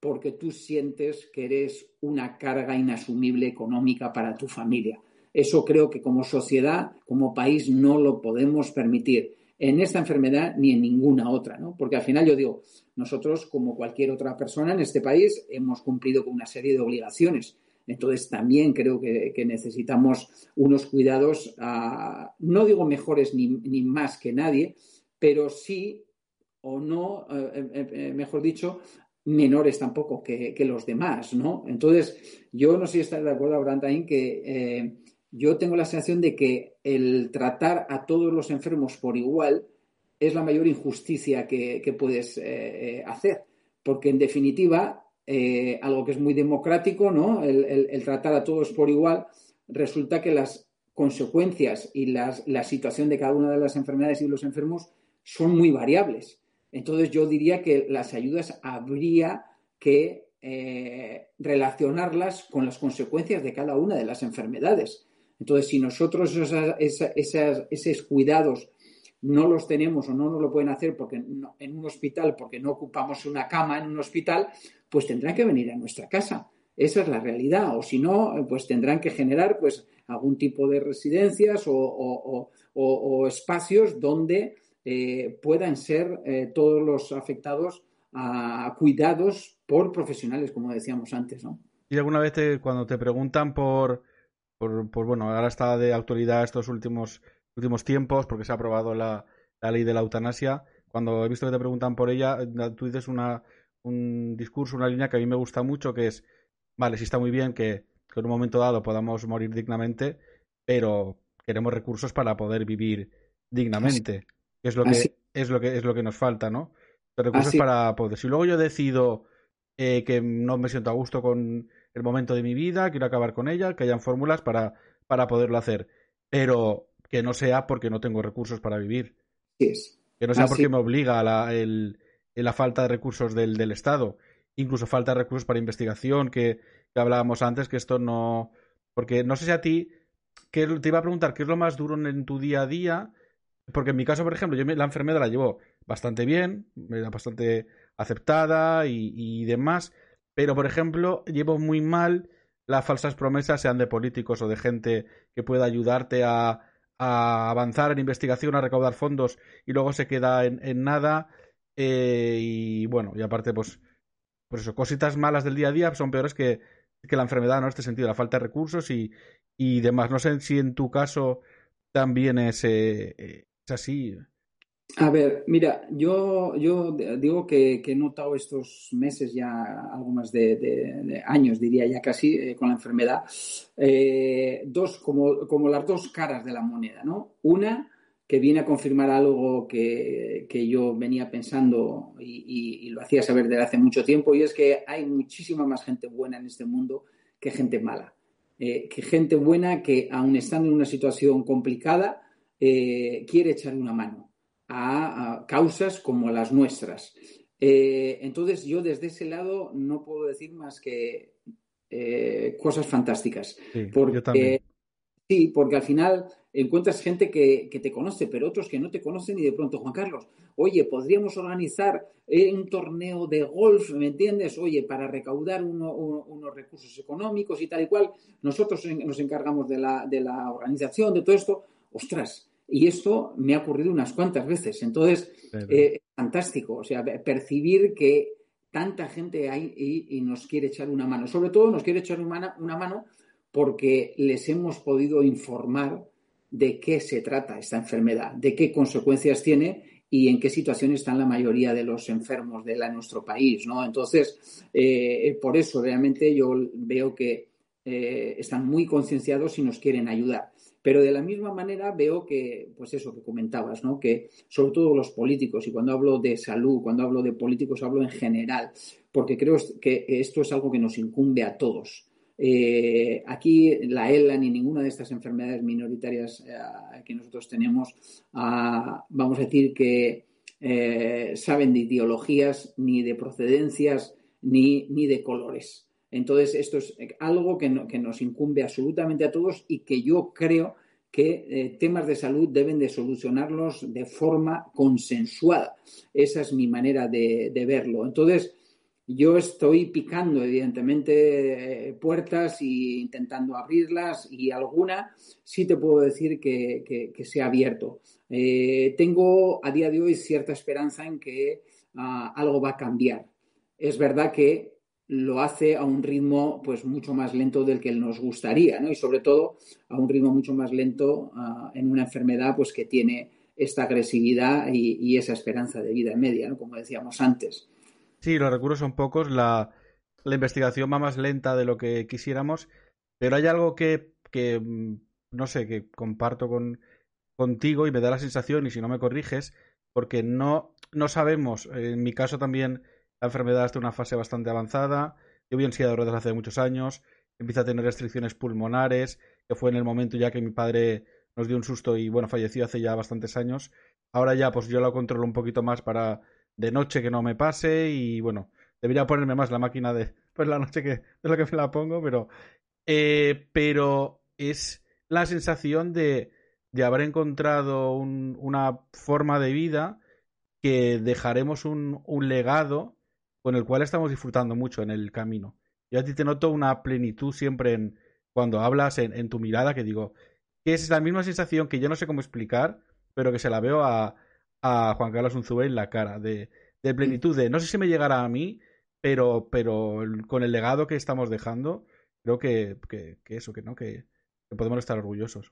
porque tú sientes que eres una carga inasumible económica para tu familia. Eso creo que como sociedad, como país, no lo podemos permitir en esta enfermedad ni en ninguna otra, ¿no? Porque al final yo digo, nosotros, como cualquier otra persona en este país, hemos cumplido con una serie de obligaciones. Entonces, también creo que, necesitamos unos cuidados, ah, no digo mejores ni, más que nadie, pero sí o no, eh, eh, eh, mejor dicho, menores tampoco que, los demás, ¿no? Entonces, yo no sé si estás de acuerdo, Abraham, también que yo tengo la sensación de que el tratar a todos los enfermos por igual es la mayor injusticia que, puedes eh, eh, hacer. Porque, en definitiva, eh, algo que es muy democrático, ¿no? El, tratar a todos por igual, resulta que las consecuencias y la situación de cada una de las enfermedades y los enfermos son muy variables. Entonces, yo diría que las ayudas habría que relacionarlas con las consecuencias de cada una de las enfermedades. Entonces, si nosotros esos cuidados no los tenemos o no nos lo pueden hacer porque en un hospital, porque no ocupamos una cama en un hospital, pues tendrán que venir a nuestra casa. Esa es la realidad. O si no, pues tendrán que generar pues algún tipo de residencias o, espacios donde eh, puedan ser eh, todos los afectados cuidados por profesionales, como decíamos antes, ¿no? Y alguna vez cuando te preguntan por, por, por, bueno, ahora está de actualidad estos últimos últimos tiempos, porque se ha aprobado la, ley de la eutanasia. Cuando he visto que te preguntan por ella, tú dices una, un discurso, una línea que a mí me gusta mucho, que es, vale, sí está muy bien que, en un momento dado podamos morir dignamente, pero queremos recursos para poder vivir dignamente, que es lo que, es lo que es lo que nos falta, ¿no? recursos para poder. Si luego yo decido eh, que no me siento a gusto con el momento de mi vida, quiero acabar con ella, que hayan fórmulas para, para poderlo hacer. Pero que no sea porque no tengo recursos para vivir. Que no sea porque me obliga a la, la falta de recursos del, del, Estado. Incluso falta de recursos para investigación, que, hablábamos antes, que esto no. Porque no sé si a ti. Que te iba a preguntar, ¿qué es lo más duro en, tu día a día? Porque en mi caso, por ejemplo, yo la enfermedad la llevo bastante bien, bastante aceptada y, y demás. Pero, por ejemplo, llevo muy mal las falsas promesas, sean de políticos o de gente que pueda ayudarte a, avanzar en investigación, a recaudar fondos y luego se queda en, nada. Eh, y bueno, y aparte, pues, pues eso, cositas malas del día a día son peores que, que la enfermedad, ¿no? En este sentido, la falta de recursos y, y demás. No sé si en tu caso también es, eh, es así. A ver, mira, yo, digo que, he notado estos meses ya, algo más de, años, diría ya casi, eh, con la enfermedad, eh, dos, como, como, las dos caras de la moneda, ¿no? Una que viene a confirmar algo que, yo venía pensando y, lo hacía saber desde hace mucho tiempo, y es que hay muchísima más gente buena en este mundo que gente mala. Eh, que gente buena que, aun estando en una situación complicada, quiere echar una mano a, causas como las nuestras. Eh, entonces, yo desde ese lado no puedo decir más que eh, cosas fantásticas. Sí, porque, Sí, porque al final encuentras gente que, te conoce, pero otros que no te conocen y de pronto, Juan Carlos, oye, podríamos organizar un torneo de golf, ¿me entiendes? Oye, para recaudar unos recursos económicos y tal y cual, nosotros nos encargamos de la, de la organización, de todo esto. Ostras, y esto me ha ocurrido unas cuantas veces. Entonces, eh, fantástico. O sea, percibir que tanta gente hay y, nos quiere echar una mano. Sobre todo nos quiere echar una, una mano porque les hemos podido informar de qué se trata esta enfermedad, de qué consecuencias tiene y en qué situación están la mayoría de los enfermos de nuestro país, ¿no? Entonces, eh, por eso realmente yo veo que eh, están muy concienciados y nos quieren ayudar. Pero de la misma manera veo que, pues eso que comentabas, ¿no? Que sobre todo los políticos, y cuando hablo de salud, cuando hablo de políticos, hablo en general, porque creo que esto es algo que nos incumbe a todos. Eh, aquí la ELA ni ninguna de estas enfermedades minoritarias eh, que nosotros tenemos, ah, vamos a decir que eh, saben de ideologías, ni de procedencias, ni, ni, de colores. Entonces, esto es algo que, que, nos incumbe absolutamente a todos y que yo creo que temas de salud deben de solucionarlos de forma consensuada. Esa es mi manera de, verlo. Entonces, yo estoy picando, evidentemente, eh, puertas e intentando abrirlas y alguna sí te puedo decir que, se ha abierto. Eh, tengo a día de hoy cierta esperanza en que ah, algo va a cambiar. Es verdad que lo hace a un ritmo pues mucho más lento del que nos gustaría, ¿no? Y sobre todo a un ritmo mucho más lento ah, en una enfermedad pues que tiene esta agresividad y, y esa esperanza de vida media, ¿no? Como decíamos antes. Sí, los recursos son pocos, la, investigación va más lenta de lo que quisiéramos, pero hay algo que, que mm, no sé, que comparto con, contigo y me da la sensación, y si no me corriges, porque no, no sabemos, en mi caso también la enfermedad está en una fase bastante avanzada, yo vi en silla de ruedas hace muchos años, empieza a tener restricciones pulmonares, que fue en el momento ya que mi padre nos dio un susto y bueno, falleció hace ya bastantes años. Ahora ya pues yo lo controlo un poquito más para de noche que no me pase y bueno, debería ponerme más la máquina de pues la noche que de lo que me la pongo, pero eh, pero es la sensación de, haber encontrado una forma de vida que dejaremos un, legado con el cual estamos disfrutando mucho en el camino. Yo a ti te noto una plenitud siempre en cuando hablas en, en tu mirada que digo que es la misma sensación que yo no sé cómo explicar, pero que se la veo a, a Juan Carlos Unzúe en la cara, de, de, plenitud, de no sé si me llegará a mí, pero, pero con el legado que estamos dejando, creo que, que, eso, que no, que, podemos estar orgullosos.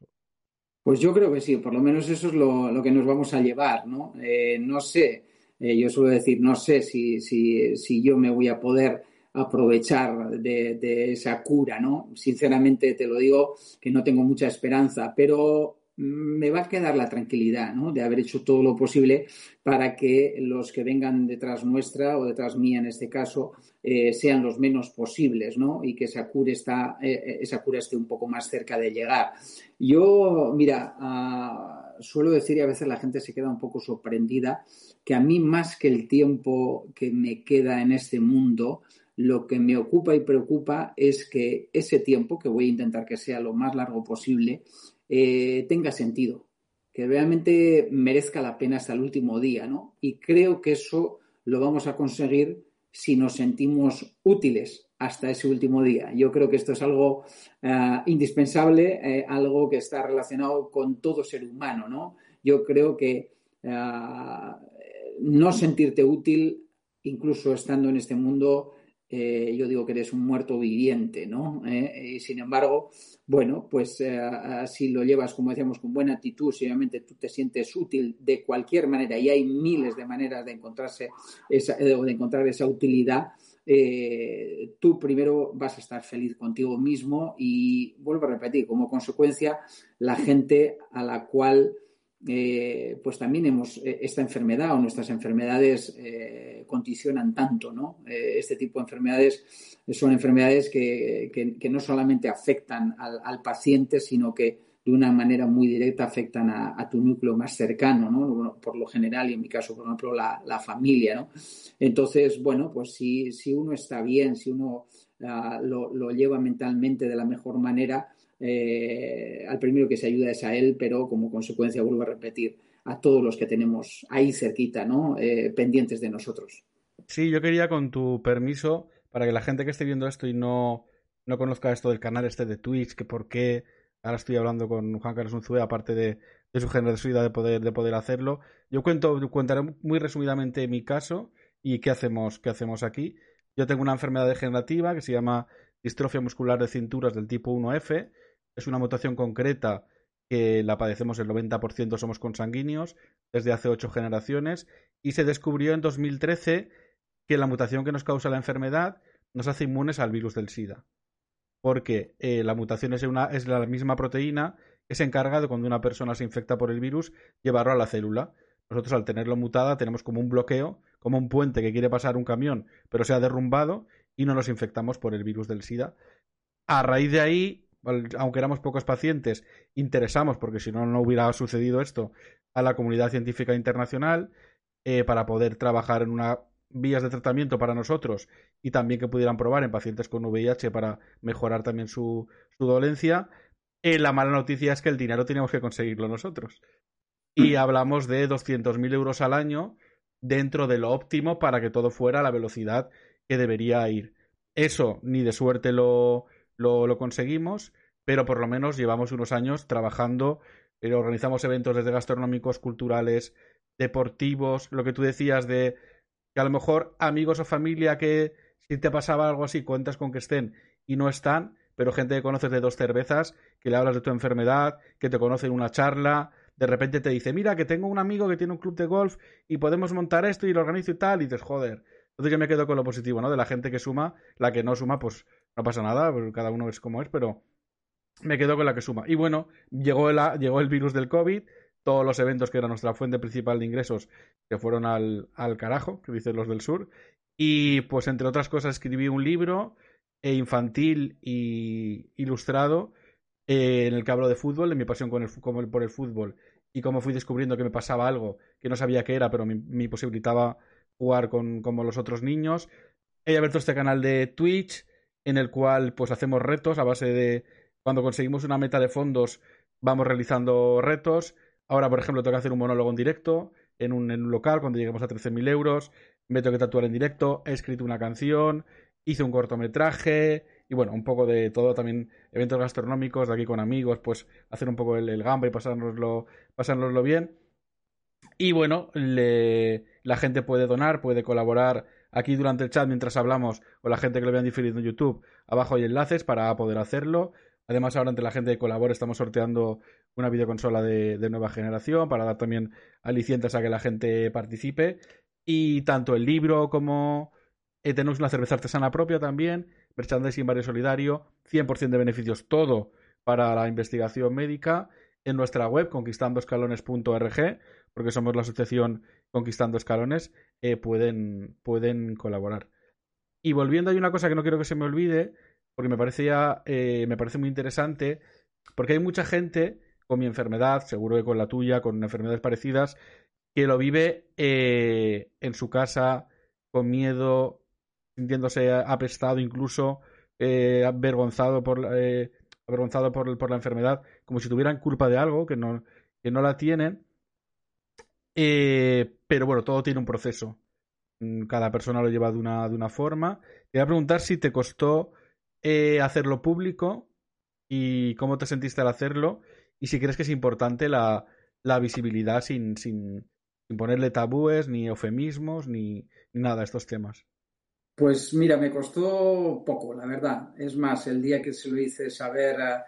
Pues yo creo que sí, por lo menos eso es lo, lo que nos vamos a llevar, ¿no? Eh, no sé, eh, yo suelo decir, no sé si, si, si yo me voy a poder aprovechar de, esa cura, ¿no? Sinceramente te lo digo que no tengo mucha esperanza, pero me va a quedar la tranquilidad ¿no? de haber hecho todo lo posible para que los que vengan detrás nuestra o detrás mía en este caso eh, sean los menos posibles ¿no? y que esa cura, está, eh, eh, esa cura esté un poco más cerca de llegar. Yo, mira, ah, suelo decir y a veces la gente se queda un poco sorprendida que a mí más que el tiempo que me queda en este mundo, lo que me ocupa y preocupa es que ese tiempo, que voy a intentar que sea lo más largo posible, eh, tenga sentido, que realmente merezca la pena hasta el último día, ¿no? Y creo que eso lo vamos a conseguir si nos sentimos útiles hasta ese último día. Yo creo que esto es algo eh, indispensable, eh, algo que está relacionado con todo ser humano, ¿no? Yo creo que no sentirte útil, incluso estando en este mundo, eh, yo digo que eres un muerto viviente, ¿no? Eh, y sin embargo, bueno, pues eh, si lo llevas, como decíamos, con buena actitud, si obviamente tú te sientes útil de cualquier manera, y hay miles de maneras de encontrarse esa, de encontrar esa utilidad, tú primero vas a estar feliz contigo mismo y vuelvo a repetir, como consecuencia, la gente a la cual eh, pues también hemos, eh, esta enfermedad o nuestras enfermedades eh, condicionan tanto, ¿no? este tipo de enfermedades son enfermedades que, no solamente afectan al, paciente, sino que de una manera muy directa afectan a, tu núcleo más cercano, ¿no? Por lo general, y en mi caso, por ejemplo, la, familia, ¿no? Entonces, bueno, pues si, si uno está bien, si uno lo, lleva mentalmente de la mejor manera, eh, al primero que se ayuda es a él, pero como consecuencia, vuelvo a repetir, a todos los que tenemos ahí cerquita, ¿no? Eh, pendientes de nosotros. Sí, yo quería, con tu permiso, para que la gente que esté viendo esto y no, no conozca esto del canal este de Twitch, que por qué ahora estoy hablando con Juan Carlos Unzue, aparte de, de su generosidad de poder, de poder hacerlo. Yo cuento, contaré muy resumidamente mi caso y qué hacemos, qué hacemos aquí. Yo tengo una enfermedad degenerativa que se llama distrofia muscular de cinturas del tipo 1F. Es una mutación concreta que la padecemos el 90% somos consanguíneos desde hace ocho generaciones y se descubrió en 2013 que la mutación que nos causa la enfermedad nos hace inmunes al virus del SIDA. Porque eh, la mutación es, una, es la misma proteína que se encarga de cuando una persona se infecta por el virus llevarlo a la célula. Nosotros al tenerlo mutada tenemos como un bloqueo, como un puente que quiere pasar un camión, pero se ha derrumbado y no nos infectamos por el virus del SIDA. A raíz de ahí, aunque éramos pocos pacientes, interesamos, porque si no, no hubiera sucedido esto, a la comunidad científica internacional eh, para poder trabajar en una vías de tratamiento para nosotros y también que pudieran probar en pacientes con VIH para mejorar también su, su dolencia. Eh, la mala noticia es que el dinero tenemos que conseguirlo nosotros. Y mm. hablamos de 200.000 euros al año dentro de lo óptimo para que todo fuera a la velocidad que debería ir. Eso ni de suerte lo, lo, conseguimos, pero por lo menos llevamos unos años trabajando, eh, organizamos eventos desde gastronómicos, culturales, deportivos, lo que tú decías de que a lo mejor amigos o familia que si te pasaba algo así cuentas con que estén y no están, pero gente que conoces de dos cervezas, que le hablas de tu enfermedad, que te conoce en una charla, de repente te dice, mira, que tengo un amigo que tiene un club de golf y podemos montar esto y lo organizo y tal, y dices, joder. Entonces yo me quedo con lo positivo, ¿no? De la gente que suma, la que no suma, pues no pasa nada, pues cada uno es como es, pero me quedo con la que suma. Y bueno, llegó el, llegó el virus del COVID, todos los eventos que era nuestra fuente principal de ingresos que fueron al, al carajo, que dicen los del sur. Y pues entre otras cosas escribí un libro eh, infantil y ilustrado eh, en el que hablo de fútbol, de mi pasión con el, por el fútbol y cómo fui descubriendo que me pasaba algo que no sabía qué era, pero me, me posibilitaba jugar con como los otros niños. He abierto este canal de Twitch en el cual pues hacemos retos a base de cuando conseguimos una meta de fondos vamos realizando retos Ahora, por ejemplo, tengo que hacer un monólogo en directo en un, en un local cuando lleguemos a 13.000 euros. Me tengo que tatuar en directo. He escrito una canción. Hice un cortometraje. Y bueno, un poco de todo. También eventos gastronómicos de aquí con amigos. Pues hacer un poco el, gamba y pasárnoslo, pasárnoslo bien. Y bueno, la gente puede donar, puede colaborar aquí durante el chat mientras hablamos o la gente que lo vean diferido en YouTube. Abajo hay enlaces para poder hacerlo. Además, ahora entre la gente que colabora estamos sorteando una videoconsola de, nueva generación para dar también alicientes a que la gente participe. Y tanto el libro como eh, tenemos una cerveza artesana propia también, merchandising Barrio Solidario, 100% de beneficios, todo para la investigación médica en nuestra web conquistandoescalones.org, porque somos la asociación Conquistando Escalones, eh, pueden, pueden colaborar. Y volviendo, hay una cosa que no quiero que se me olvide, porque me parece eh, me parece muy interesante, porque hay mucha gente con mi enfermedad, seguro que con la tuya, con enfermedades parecidas, que lo vive eh, en su casa, con miedo, sintiéndose aprestado incluso, eh, avergonzado por avergonzado por, por, la enfermedad, como si tuvieran culpa de algo que no, que no la tienen. pero bueno, todo tiene un proceso. Mm, cada persona lo lleva de una, de una forma. Te voy a preguntar si te costó eh, hacerlo público y cómo te sentiste al hacerlo y si crees que es importante la, visibilidad sin, sin, sin, ponerle tabúes, ni eufemismos, ni, nada a estos temas. Pues mira, me costó poco, la verdad. Es más, el día que se lo hice saber a,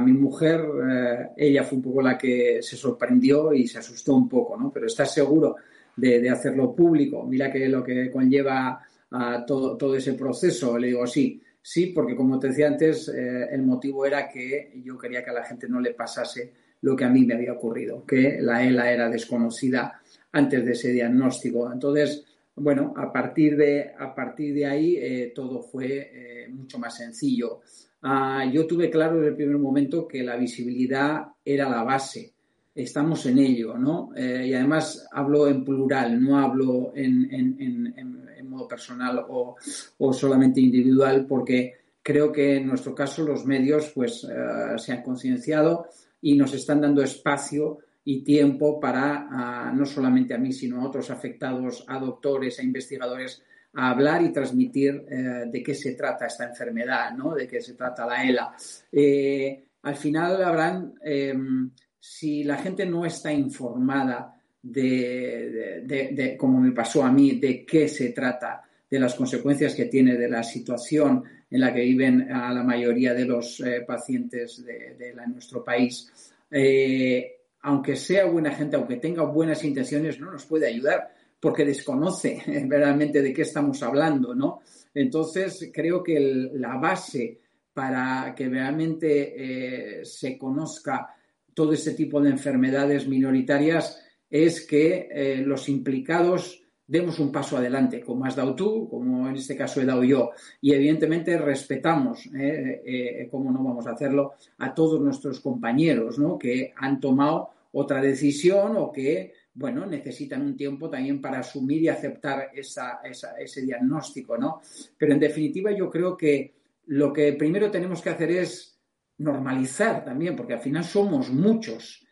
mi mujer, eh, ella fue un poco la que se sorprendió y se asustó un poco, ¿no? Pero estás seguro de, de hacerlo público. Mira que lo que conlleva a todo, todo ese proceso. Le digo, sí, Sí, porque como te decía antes, eh, el motivo era que yo quería que a la gente no le pasase lo que a mí me había ocurrido, que la ELA era desconocida antes de ese diagnóstico. Entonces, bueno, a partir de, a partir de ahí eh, todo fue eh, mucho más sencillo. Ah, yo tuve claro desde el primer momento que la visibilidad era la base. Estamos en ello, ¿no? y además hablo en plural, no hablo en personal o, solamente individual, porque creo que en nuestro caso los medios pues eh, se han concienciado y nos están dando espacio y tiempo para ah, no solamente a mí, sino a otros afectados, a doctores, a investigadores, a hablar y transmitir eh, de qué se trata esta enfermedad, ¿no? de qué se trata la ELA. Eh, al final, habrán, em, si la gente no está informada de, como me pasó a mí, de qué se trata, de las consecuencias que tiene, de la situación en la que viven a la mayoría de los eh, pacientes de, nuestro país, aunque sea buena gente, aunque tenga buenas intenciones, no nos puede ayudar porque desconoce realmente de qué estamos hablando, ¿no? Entonces, creo que la base para que realmente eh, se conozca todo ese tipo de enfermedades minoritarias es que eh, los implicados demos un paso adelante, como has dado tú, como en este caso he dado yo, y evidentemente respetamos, eh, como no vamos a hacerlo, a todos nuestros compañeros ¿no? que han tomado otra decisión o que bueno, necesitan un tiempo también para asumir y aceptar ese diagnóstico, ¿no? Pero en definitiva yo creo que lo que primero tenemos que hacer es normalizar también, porque al final somos muchos.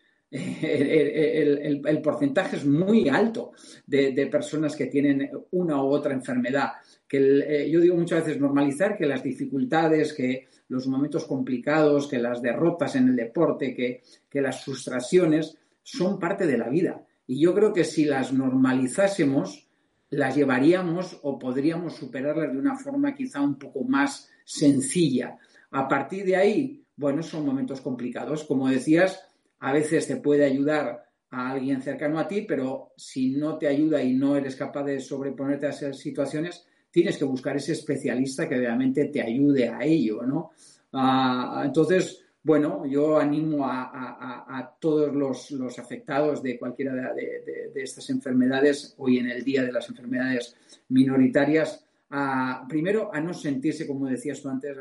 El, porcentaje es muy alto de, personas que tienen una u otra enfermedad. Que eh, yo digo muchas veces normalizar que las dificultades, que los momentos complicados, que las derrotas en el deporte, que, que las frustraciones son parte de la vida y yo creo que si las normalizásemos, las llevaríamos o podríamos superarlas de una forma quizá un poco más sencilla. A partir de ahí, bueno, son momentos complicados. Como decías, a veces te puede ayudar a alguien cercano a ti, pero si no te ayuda y no eres capaz de sobreponerte a esas situaciones, tienes que buscar ese especialista que realmente te ayude a ello, ¿no? Ah, entonces, bueno, yo animo a, todos los, afectados de cualquiera de, estas enfermedades, hoy en el Día de las Enfermedades Minoritarias, a, primero a no sentirse, como decías tú antes,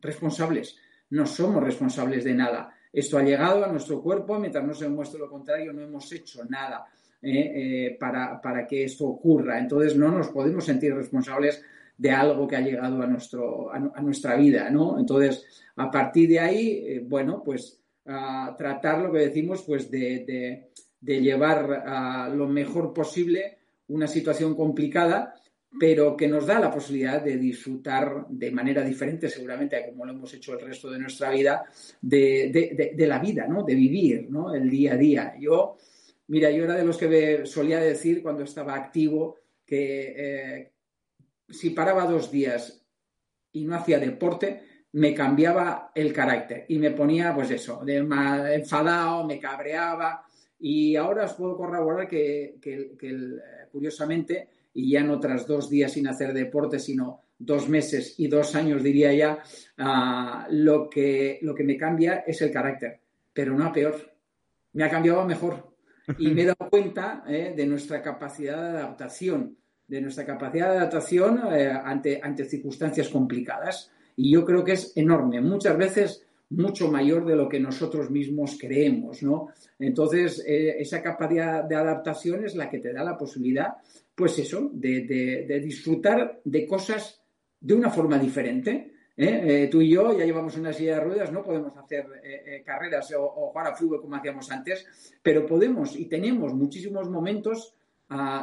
responsables. No somos responsables de nada. Esto ha llegado a nuestro cuerpo, mientras no se demuestre lo contrario, no hemos hecho nada eh, eh, para, para que esto ocurra. Entonces, no nos podemos sentir responsables de algo que ha llegado a, nuestro, a, nuestra vida, ¿no? Entonces, a partir de ahí, eh, bueno, pues tratar lo que decimos, pues de, llevar a lo mejor posible una situación complicada, pero que nos da la posibilidad de disfrutar de manera diferente, seguramente, como lo hemos hecho el resto de nuestra vida, de, la vida, ¿no? De vivir, ¿no? El día a día. Yo, mira, yo era de los que solía decir cuando estaba activo que, eh, si paraba dos días y no hacía deporte, me cambiaba el carácter y me ponía, pues eso, de enfadado, me cabreaba. Y ahora os puedo corroborar que, curiosamente, y ya no tras dos días sin hacer deporte, sino dos meses y dos años, diría ya, ah, lo, que, lo que me cambia es el carácter, pero no a peor. Me ha cambiado a mejor. Y me he dado cuenta eh, de nuestra capacidad de adaptación de nuestra capacidad de adaptación eh, ante, ante circunstancias complicadas. Y yo creo que es enorme, muchas veces mucho mayor de lo que nosotros mismos creemos, ¿no? Entonces, eh, esa capacidad de adaptación es la que te da la posibilidad, pues eso, de, disfrutar de cosas de una forma diferente. ¿eh? tú y yo ya llevamos una silla de ruedas, no podemos hacer carreras o, jugar a fútbol como hacíamos antes, pero podemos y tenemos muchísimos momentos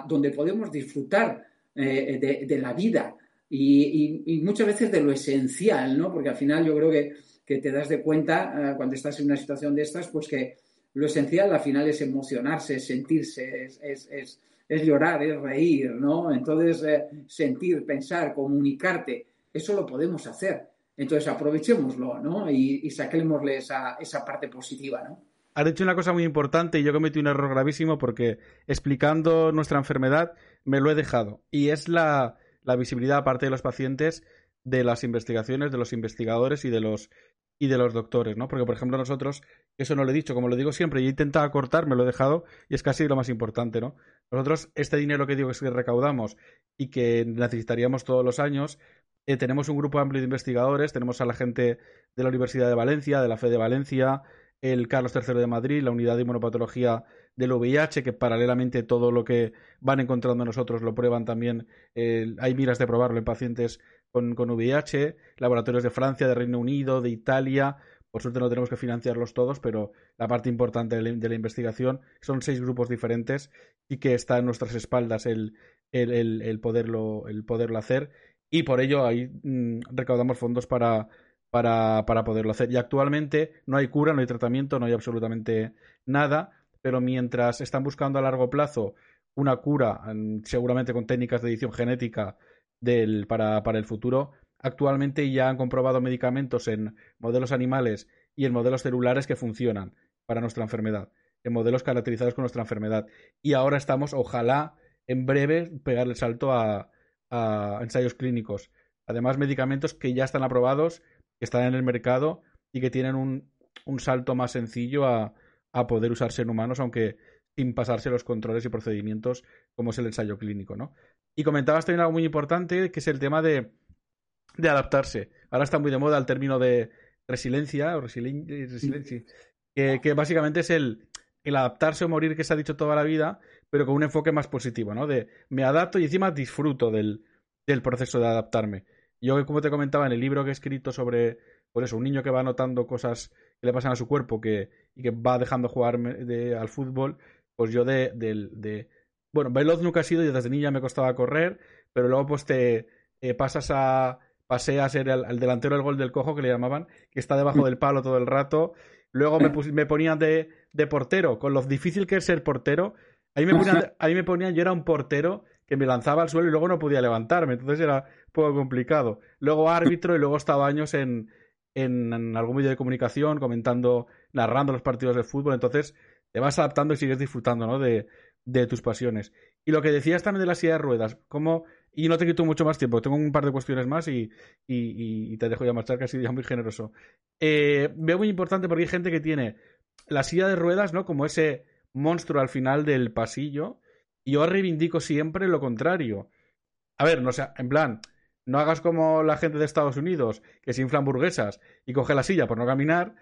donde podemos disfrutar eh, de, la vida y, muchas veces de lo esencial, ¿no? Porque al final yo creo que, te das de cuenta eh, cuando estás en una situación de estas, pues que lo esencial al final es emocionarse, es sentirse, es, llorar, es reír, ¿no? Entonces, eh, sentir, pensar, comunicarte, eso lo podemos hacer. Entonces, aprovechémoslo, ¿no? Y, y saquémosle esa, esa parte positiva, ¿no? has dicho una cosa muy importante y yo cometí un error gravísimo porque explicando nuestra enfermedad me lo he dejado. Y es la, visibilidad, aparte de los pacientes, de las investigaciones, de los investigadores y de los y de los doctores, ¿no? Porque, por ejemplo, nosotros, eso no lo he dicho, como lo digo siempre, y he intentado cortar, me lo he dejado, y es casi lo más importante, ¿no? Nosotros, este dinero que digo que recaudamos y que necesitaríamos todos los años, eh, tenemos un grupo amplio de investigadores, tenemos a la gente de la Universidad de Valencia, de la FE de Valencia, el Carlos III de Madrid, la unidad de inmunopatología del VIH, que paralelamente todo lo que van encontrando nosotros lo prueban también. hay miras de probarlo en pacientes con, con VIH, laboratorios de Francia, de Reino Unido, de Italia. Por suerte no tenemos que financiarlos todos, pero la parte importante de la, investigación son seis grupos diferentes y que está en nuestras espaldas el, poderlo, hacer. Y por ello ahí mm, recaudamos fondos para poderlo hacer. Y actualmente no hay cura, no hay tratamiento, no hay absolutamente nada, pero mientras están buscando a largo plazo una cura, mm, seguramente con técnicas de edición genética del, para, para el futuro, actualmente ya han comprobado medicamentos en modelos animales y en modelos celulares que funcionan para nuestra enfermedad, en modelos caracterizados con nuestra enfermedad. Y ahora estamos, ojalá, en breve, pegar el salto a, a ensayos clínicos. Además, medicamentos que ya están aprobados que están en el mercado y que tienen un, un salto más sencillo a, a, poder usarse en humanos, aunque sin pasarse los controles y procedimientos como es el ensayo clínico, ¿no? Y comentabas también algo muy importante, que es el tema de, adaptarse. Ahora está muy de moda el término de resiliencia, o resiliencia, que, que, básicamente es el, adaptarse o morir que se ha dicho toda la vida, pero con un enfoque más positivo, ¿no? De me adapto y encima disfruto del, proceso de adaptarme. Yo, como te comentaba en el libro que he escrito sobre, por eso, un niño que va notando cosas que le pasan a su cuerpo que, y que va dejando jugar al fútbol, pues yo de, de, Bueno, veloz nunca he sido y desde niña me costaba correr, pero luego pues te eh, pasas a... Pasé a ser el, delantero del gol del cojo, que le llamaban, que está debajo mm. del palo todo el rato. Luego me, me ponían de, de portero, con lo difícil que es ser portero. Ahí me ponían, ahí me ponían, yo era un portero que me lanzaba al suelo y luego no podía levantarme. Entonces era un poco complicado. Luego árbitro y luego estaba años en, en, algún medio de comunicación comentando, narrando los partidos de fútbol. Entonces te vas adaptando y sigues disfrutando ¿no? de, de tus pasiones. Y lo que decías también de la silla de ruedas, como y no te quito mucho más tiempo, tengo un par de cuestiones más y, y, y te dejo ya marchar, que has sido ya muy generoso. Eh, veo muy importante porque hay gente que tiene la silla de ruedas, ¿no? Como ese monstruo al final del pasillo, y yo reivindico siempre lo contrario. A ver, no sé, en plan, no hagas como la gente de Estados Unidos, que se infla hamburguesas y coge la silla por no caminar,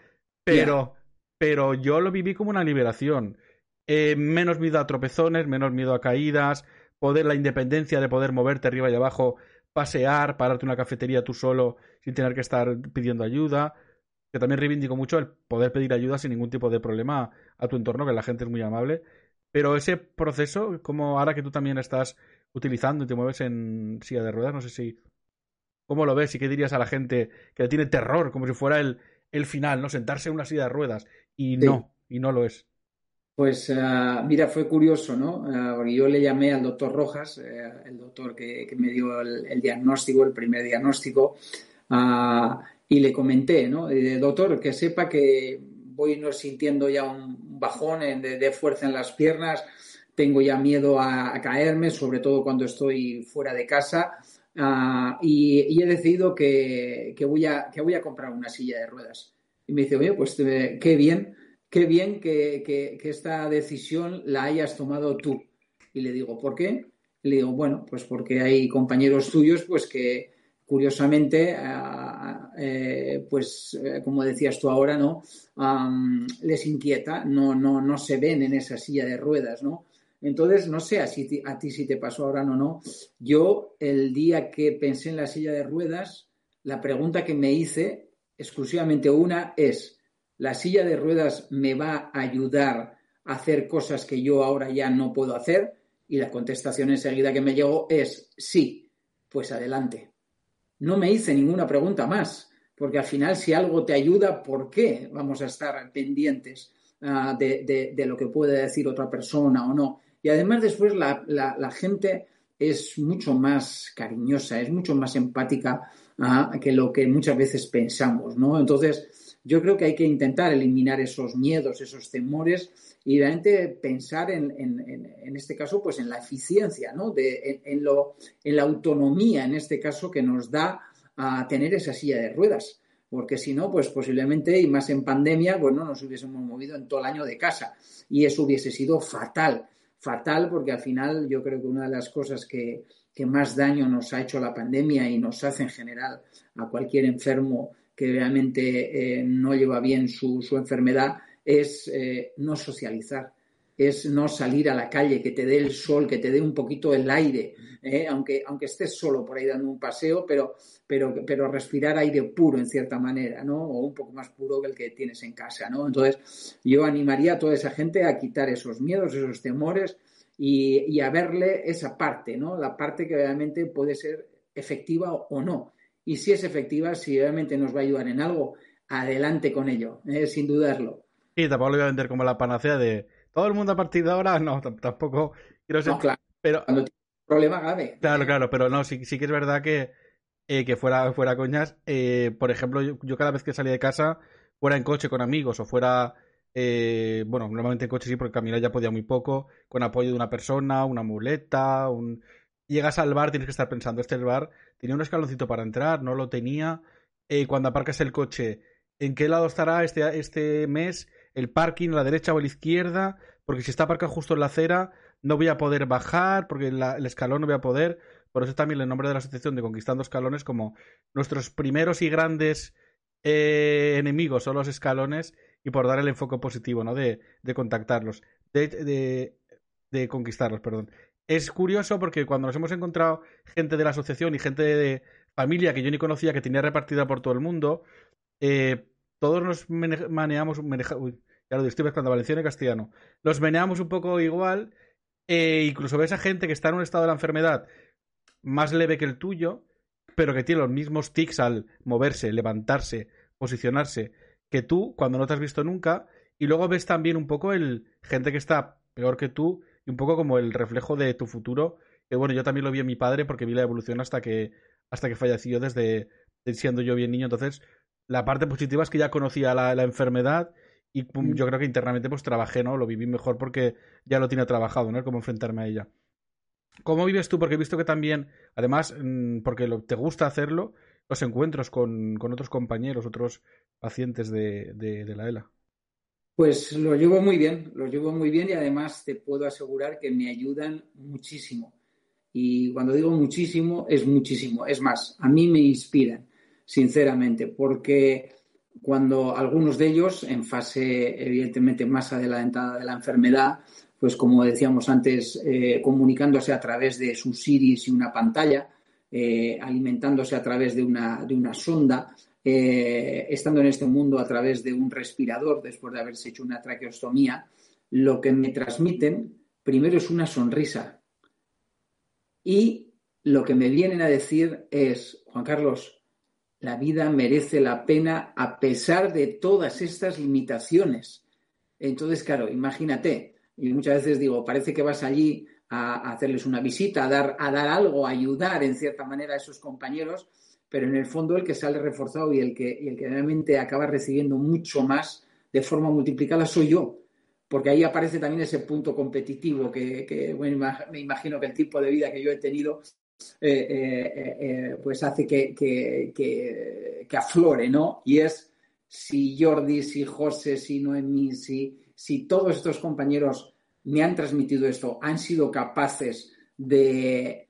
pero, pero yo lo viví como una liberación. Eh, menos miedo a tropezones, menos miedo a caídas, poder la independencia de poder moverte arriba y abajo, pasear, pararte en una cafetería tú solo sin tener que estar pidiendo ayuda. Que también reivindico mucho el poder pedir ayuda sin ningún tipo de problema a tu entorno, que la gente es muy amable. Pero ese proceso, como ahora que tú también estás utilizando y te mueves en silla de ruedas, no sé si. ¿Cómo lo ves y qué dirías a la gente que tiene terror, como si fuera el, el final, ¿no? Sentarse en una silla de ruedas. Y no, y no lo es. Pues uh, mira, fue curioso, ¿no? Uh, porque yo le llamé al doctor Rojas, uh, el doctor que, que me dio el, el, diagnóstico, el primer diagnóstico, y le comenté, ¿no? doctor, que sepa que voy no sintiendo ya un bajón de, fuerza en las piernas, tengo ya miedo a, caerme, sobre todo cuando estoy fuera de casa. Uh, y, y, he decidido que, que, voy a, que voy a comprar una silla de ruedas. Y me dice, oye, pues te, qué bien, qué bien que, que, que, esta decisión la hayas tomado tú. Y le digo, ¿por qué? le digo, bueno, pues porque hay compañeros tuyos pues que, curiosamente, eh, pues eh, como decías tú ahora, ¿no? les inquieta, no, no, no se ven en esa silla de ruedas, ¿no? Entonces, no sé a, a ti si te pasó ahora o no. Yo, el día que pensé en la silla de ruedas, la pregunta que me hice, exclusivamente una, es, ¿la silla de ruedas me va a ayudar a hacer cosas que yo ahora ya no puedo hacer? Y la contestación enseguida que me llegó es sí, pues adelante no me hice ninguna pregunta más, porque al final si algo te ayuda, ¿por qué vamos a estar pendientes uh, de, de, lo que puede decir otra persona o no? Y además después la, la gente es mucho más cariñosa, es mucho más empática uh, que lo que muchas veces pensamos, ¿no? Entonces, yo creo que hay que intentar eliminar esos miedos, esos temores y realmente pensar en, en, en, este caso, pues en la eficiencia, ¿no? De, en, lo, en la autonomía, en este caso, que nos da a tener esa silla de ruedas. Porque si no, pues posiblemente, y más en pandemia, pues no nos hubiésemos movido en todo el año de casa. Y eso hubiese sido fatal. Fatal porque al final yo creo que una de las cosas que, que más daño nos ha hecho la pandemia y nos hace en general a cualquier enfermo que realmente eh, no lleva bien su, enfermedad es eh, no socializar. es no salir a la calle, que te dé el sol, que te dé un poquito el aire, ¿eh? aunque, aunque estés solo por ahí dando un paseo, pero, pero, pero respirar aire puro en cierta manera, ¿no? O un poco más puro que el que tienes en casa, ¿no? Entonces, yo animaría a toda esa gente a quitar esos miedos, esos temores y, y a verle esa parte, ¿no? La parte que realmente puede ser efectiva o no. Y si es efectiva, si realmente nos va a ayudar en algo, adelante con ello, ¿eh? sin dudarlo. Y tampoco lo voy a vender como la panacea de todo el mundo a partir de ahora, no, tampoco quiero ser. No, claro. Pero, Cuando tiene un problema grave. Claro, claro, pero no, sí, sí que es verdad que, eh, que fuera, fuera coñas. Eh, por ejemplo, yo, yo, cada vez que salía de casa, fuera en coche con amigos o fuera. Eh, bueno, normalmente en coche sí, porque caminar ya podía muy poco, con apoyo de una persona, una muleta, un. Llegas al bar, tienes que estar pensando, este bar, tenía un escaloncito para entrar, no lo tenía. Eh, cuando aparcas el coche, ¿en qué lado estará este, este mes? el parking a la derecha o a la izquierda, porque si está aparcado justo en la acera, no voy a poder bajar, porque el escalón no voy a poder. Por eso también el nombre de la asociación de Conquistando Escalones, como nuestros primeros y grandes eh, enemigos son los escalones, y por dar el enfoque positivo, ¿no? De, de contactarlos, de, de, conquistarlos, perdón. Es curioso porque cuando nos hemos encontrado gente de la asociación y gente de familia que yo ni conocía que tenía repartida por todo el mundo, eh, todos nos maneamos, maneja, uy, ya lo estoy mezclando valenciano y castellano, los meneamos un poco igual, e incluso ves a gente que está en un estado de la enfermedad más leve que el tuyo, pero que tiene los mismos tics al moverse, levantarse, posicionarse, que tú cuando no te has visto nunca, y luego ves también un poco el gente que está peor que tú, y un poco como el reflejo de tu futuro, que bueno, yo también lo vi en mi padre porque vi la evolución hasta que, hasta que falleció desde, siendo yo bien niño, entonces la parte positiva es que ya conocía la, la enfermedad y pum, yo creo que internamente pues trabajé, ¿no? Lo viví mejor porque ya lo tenía trabajado, ¿no? Cómo enfrentarme a ella. ¿Cómo vives tú? Porque he visto que también, además, mm, porque lo, te gusta hacerlo, los encuentros con, con otros compañeros, otros pacientes de, de, la ELA. Pues lo llevo muy bien, lo llevo muy bien y además te puedo asegurar que me ayudan muchísimo. Y cuando digo muchísimo, es muchísimo. Es más, a mí me inspiran sinceramente, porque cuando algunos de ellos, en fase evidentemente más adelantada de la enfermedad, pues como decíamos antes, eh, comunicándose a través de sus iris y una pantalla, eh, alimentándose a través de una, de una sonda, eh, estando en este mundo a través de un respirador después de haberse hecho una traqueostomía, lo que me transmiten primero es una sonrisa. Y lo que me vienen a decir es, Juan Carlos, la vida merece la pena a pesar de todas estas limitaciones. Entonces, claro, imagínate, y muchas veces digo, parece que vas allí a, hacerles una visita, a dar, a dar algo, a ayudar en cierta manera a esos compañeros, pero en el fondo el que sale reforzado y el que, el que realmente acaba recibiendo mucho más de forma multiplicada soy yo, porque ahí aparece también ese punto competitivo que, que bueno, me imagino que el tipo de vida que yo he tenido eh, eh, eh, pues hace que, que, que, que, aflore, ¿no? Y es si Jordi, si José, si Noemí, si, si todos estos compañeros me han transmitido esto, han sido capaces de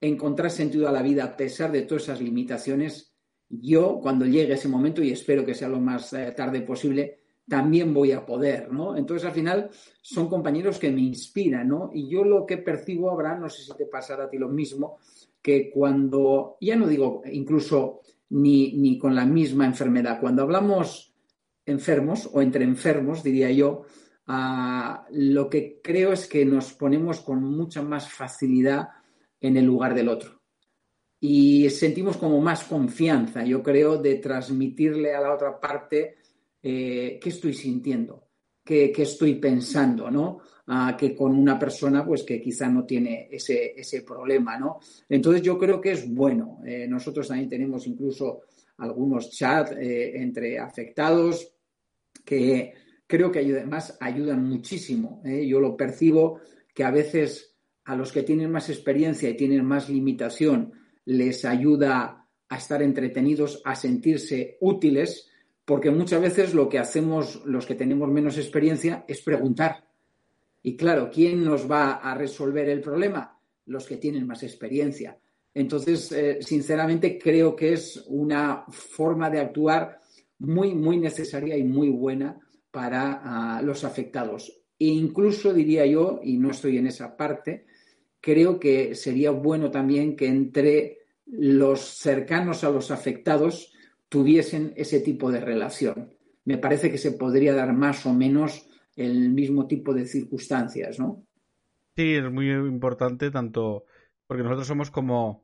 encontrar sentido a la vida a pesar de todas esas limitaciones, yo cuando llegue ese momento, y espero que sea lo más tarde posible, también voy a poder, ¿no? Entonces, al final, son compañeros que me inspiran, ¿no? Y yo lo que percibo, Abraham, no sé si te pasará a ti lo mismo, que cuando, ya no digo incluso ni, ni con la misma enfermedad, cuando hablamos enfermos o entre enfermos, diría yo, uh, lo que creo es que nos ponemos con mucha más facilidad en el lugar del otro. Y sentimos como más confianza, yo creo, de transmitirle a la otra parte eh, qué estoy sintiendo, qué, qué estoy pensando, ¿no? Ah, que con una persona pues que quizá no tiene ese, ese problema, ¿no? Entonces yo creo que es bueno. Eh, nosotros también tenemos incluso algunos chats eh, entre afectados que creo que además ayudan muchísimo. ¿eh? Yo lo percibo que a veces a los que tienen más experiencia y tienen más limitación les ayuda a estar entretenidos, a sentirse útiles, porque muchas veces lo que hacemos los que tenemos menos experiencia es preguntar. Y claro, ¿quién nos va a resolver el problema? Los que tienen más experiencia. Entonces, eh, sinceramente, creo que es una forma de actuar muy, muy necesaria y muy buena para uh, los afectados. E incluso diría yo, y no estoy en esa parte, creo que sería bueno también que entre los cercanos a los afectados tuviesen ese tipo de relación. Me parece que se podría dar más o menos el mismo tipo de circunstancias, ¿no? Sí, es muy importante tanto porque nosotros somos como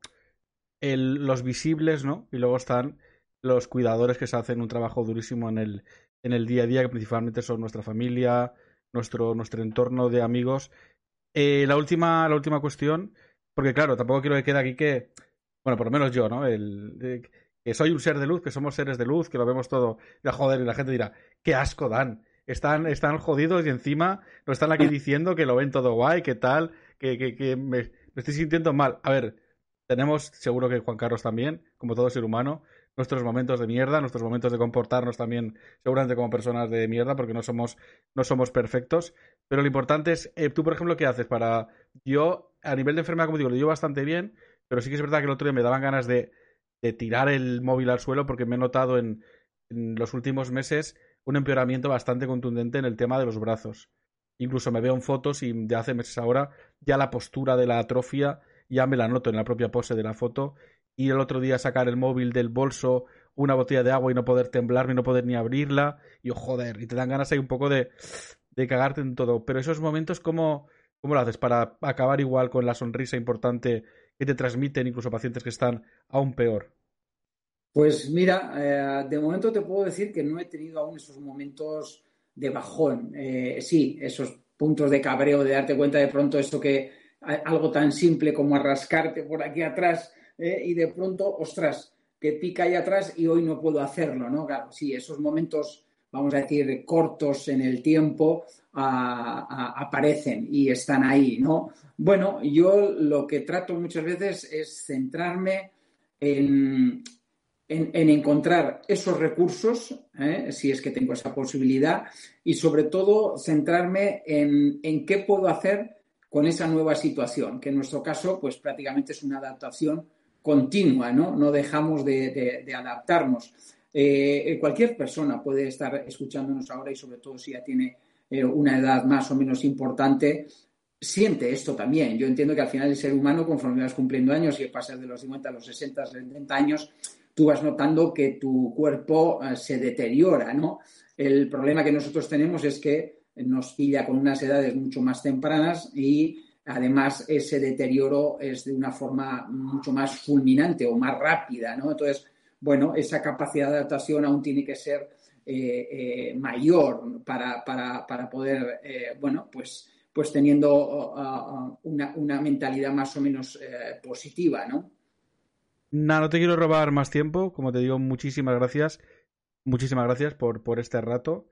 los visibles, ¿no? Y luego están los cuidadores que se hacen un trabajo durísimo en el, en el día a día, que principalmente son nuestra familia, nuestro, nuestro entorno de amigos. Eh, la, última, la última cuestión, porque claro, tampoco quiero que quede aquí que, bueno, por lo menos yo, ¿no? El, que soy un ser de luz, que somos seres de luz, que lo vemos todo. Y, joder, y la gente dirá, qué asco dan. Están, están jodidos y encima nos están aquí diciendo que lo ven todo guay, que tal, que, que, que me, me estoy sintiendo mal. A ver, tenemos, seguro que Juan Carlos también, como todo ser humano, nuestros momentos de mierda, nuestros momentos de comportarnos también, seguramente como personas de mierda, porque no somos, no somos perfectos. Pero lo importante es, eh, tú, por ejemplo, ¿qué haces para. Yo, a nivel de enfermedad, como digo, lo llevo bastante bien, pero sí que es verdad que el otro día me daban ganas de, de tirar el móvil al suelo porque me he notado en, en los últimos meses un empeoramiento bastante contundente en el tema de los brazos. Incluso me veo en fotos y de hace meses ahora ya la postura de la atrofia ya me la noto en la propia pose de la foto y el otro día sacar el móvil del bolso, una botella de agua y no poder temblar y no poder ni abrirla y oh, joder, y te dan ganas ahí un poco de, de cagarte en todo. Pero esos momentos, ¿cómo, ¿cómo lo haces para acabar igual con la sonrisa importante que te transmiten incluso pacientes que están aún peor? Pues mira, eh, de momento te puedo decir que no he tenido aún esos momentos de bajón. Eh, sí, esos puntos de cabreo, de darte cuenta de pronto esto que algo tan simple como arrascarte por aquí atrás eh, y de pronto, ostras, que pica ahí atrás y hoy no puedo hacerlo, ¿no? Claro, sí, esos momentos, vamos a decir, cortos en el tiempo aparecen y están ahí, ¿no? Bueno, yo lo que trato muchas veces es centrarme en, en, encontrar esos recursos, ¿eh? si es que tengo esa posibilidad, y sobre todo centrarme en, en, qué puedo hacer con esa nueva situación, que en nuestro caso, pues prácticamente es una adaptación continua, ¿no? No dejamos de, adaptarnos. Eh, cualquier persona puede estar escuchándonos ahora y sobre todo si ya tiene eh, una edad más o menos importante, siente esto también. Yo entiendo que al final el ser humano, conforme vas cumpliendo años y pasas de los 50 a los 60, 70 años, tú vas notando que tu cuerpo eh, se deteriora, ¿no? El problema que nosotros tenemos es que nos pilla con unas edades mucho más tempranas y además ese deterioro es de una forma mucho más fulminante o más rápida, ¿no? Entonces, bueno, esa capacidad de adaptación aún tiene que ser eh, eh, mayor para, poder, bueno, pues, pues teniendo uh, uh, una, una, mentalidad más o menos positiva, ¿no? Nada, no te quiero robar más tiempo. Como te digo, muchísimas gracias. Muchísimas gracias por, por este rato.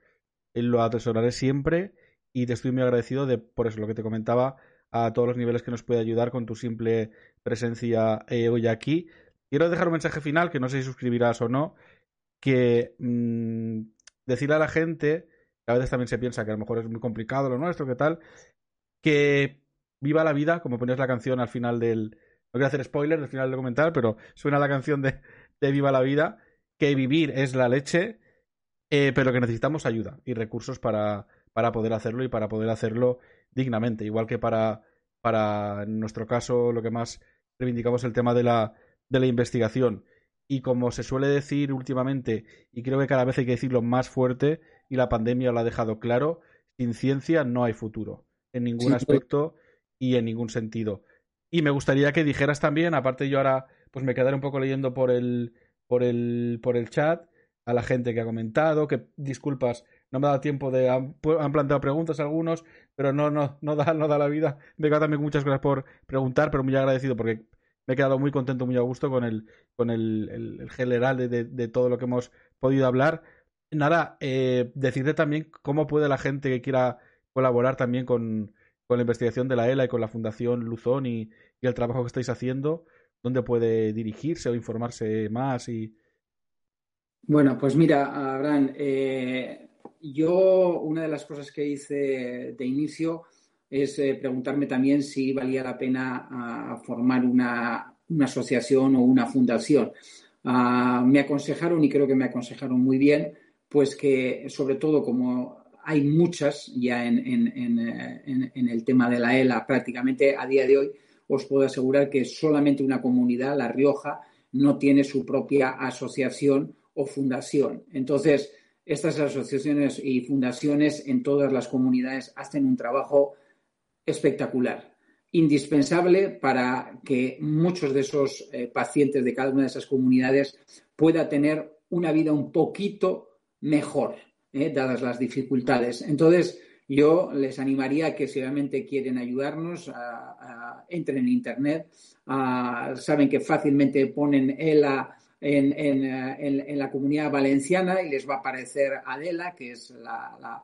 Eh, lo atesoraré siempre y te estoy muy agradecido de, por eso, lo que te comentaba, a todos los niveles que nos puede ayudar con tu simple presencia eh, hoy aquí. Quiero dejar un mensaje final, que no sé si suscribirás o no, que mm, decirle a la gente, que a veces también se piensa que a lo mejor es muy complicado lo nuestro, que tal, que viva la vida, como ponías la canción al final del, no quiero hacer spoilers al final del documental, pero suena la canción de, Viva la Vida, que vivir es la leche, eh, pero que necesitamos ayuda y recursos para, para poder hacerlo y para poder hacerlo dignamente. Igual que para, para en nuestro caso, lo que más reivindicamos el tema de la, de la investigación. Y como se suele decir últimamente, y creo que cada vez hay que decirlo más fuerte, y la pandemia lo ha dejado claro, sin ciencia no hay futuro, en ningún aspecto y en ningún sentido. Y me gustaría que dijeras también, aparte yo ahora pues me quedaré un poco leyendo por el, por el, por el chat a la gente que ha comentado, que disculpas, no me ha dado tiempo de han, planteado preguntas algunos, pero no, no, no da, no da la vida. Me quedo también muchas gracias por preguntar, pero muy agradecido porque me he quedado muy contento, muy a gusto con el, con el, general de, de, todo lo que hemos podido hablar. Nada, eh, decirte también cómo puede la gente que quiera colaborar también con, con la investigación de la ELA y con la Fundación Luzón y, el trabajo que estáis haciendo, ¿dónde puede dirigirse o informarse más? Y... Bueno, pues mira, Abraham, eh, yo una de las cosas que hice de inicio es eh, preguntarme también si valía la pena ah, formar una, asociación o una fundación. Ah, me aconsejaron, y creo que me aconsejaron muy bien, pues que sobre todo como hay muchas ya en, en, el tema de la ELA. Prácticamente a día de hoy os puedo asegurar que solamente una comunidad, La Rioja, no tiene su propia asociación o fundación. Entonces, estas asociaciones y fundaciones en todas las comunidades hacen un trabajo espectacular, indispensable para que muchos de esos eh, pacientes de cada una de esas comunidades pueda tener una vida un poquito mejor, eh, dadas las dificultades. Entonces, yo les animaría a que si realmente quieren ayudarnos, a, entren en Internet, saben que fácilmente ponen ELA en, en, la comunidad valenciana y les va a aparecer ADELA, que es la,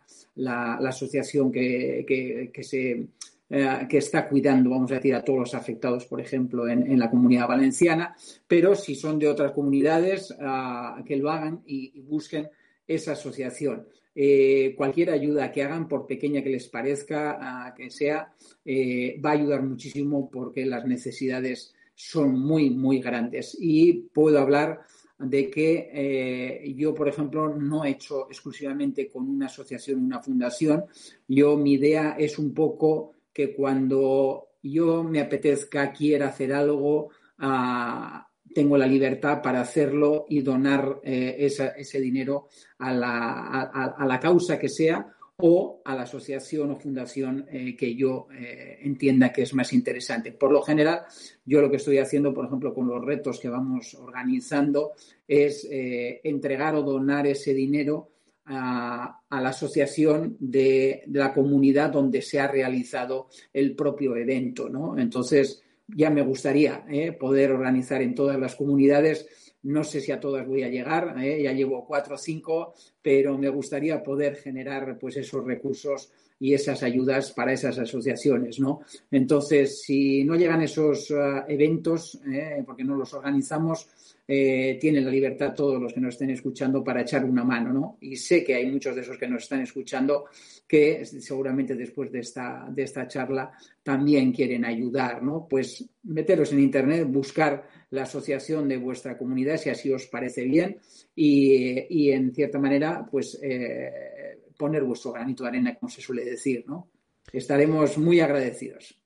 asociación que, se, eh, que está cuidando, vamos a decir, a todos los afectados, por ejemplo, en, la comunidad valenciana, pero si son de otras comunidades, ah, que lo hagan y busquen esa asociación. Eh, cualquier ayuda que hagan, por pequeña que les parezca que sea, eh, va a ayudar muchísimo porque las necesidades son muy, muy grandes. Y puedo hablar de que eh, yo, por ejemplo, no he hecho exclusivamente con una asociación, una fundación. Yo, mi idea es un poco que cuando yo me apetezca, quiera hacer algo, a tengo la libertad para hacerlo y donar eh, ese dinero a la, causa que sea o a la asociación o fundación eh, que yo eh, entienda que es más interesante. Por lo general, yo lo que estoy haciendo, por ejemplo, con los retos que vamos organizando, es entregar o donar ese dinero a, la asociación de, de, la comunidad donde se ha realizado el propio evento, ¿no? Entonces, ya me gustaría ¿eh? poder organizar en todas las comunidades. No sé si a todas voy a llegar, ¿eh? ya llevo cuatro o cinco, pero me gustaría poder generar pues esos recursos y esas ayudas para esas asociaciones, ¿no? Entonces, si no llegan esos uh, eventos, ¿eh? porque no los organizamos, eh, tienen la libertad todos los que nos estén escuchando para echar una mano, ¿no? Y sé que hay muchos de esos que nos están escuchando que seguramente después de esta, de esta charla también quieren ayudar, ¿no? Pues meteros en Internet, buscar la asociación de vuestra comunidad si así os parece bien y, en cierta manera, pues eh, poner vuestro granito de arena, como se suele decir, ¿no? Estaremos muy agradecidos.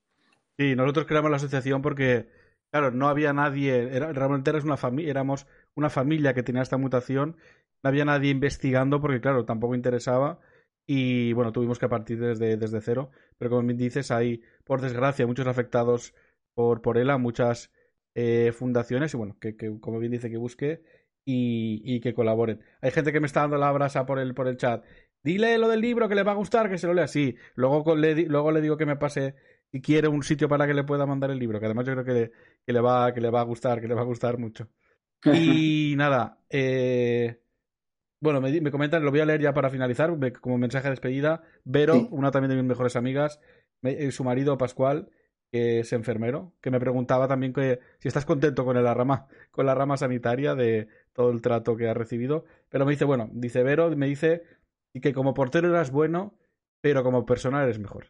Sí, nosotros creamos la asociación porque Claro, no había nadie, realmente una éramos una familia que tenía esta mutación, no había nadie investigando porque, claro, tampoco interesaba y, bueno, tuvimos que partir desde, desde cero, pero como bien dices, hay, por desgracia, muchos afectados por, por ELA, muchas eh, fundaciones y, bueno, que, como bien dice, que busque y, y, que colaboren. Hay gente que me está dando la brasa por el, por el chat. Dile lo del libro que le va a gustar, que se lo lea así. Luego le, luego le digo que me pase y quiere un sitio para que le pueda mandar el libro, que además yo creo que le, que le, va, que le va a gustar, que le va a gustar mucho. Y nada, eh, bueno, me, me, comentan, lo voy a leer ya para finalizar, como mensaje de despedida. Vero, una también de mis mejores amigas, eh, su marido Pascual, que es enfermero, que me preguntaba también que si estás contento con la rama, con la rama sanitaria de todo el trato que ha recibido. Pero me dice, bueno, dice Vero, me dice y que como portero eras bueno, pero como persona eres mejor.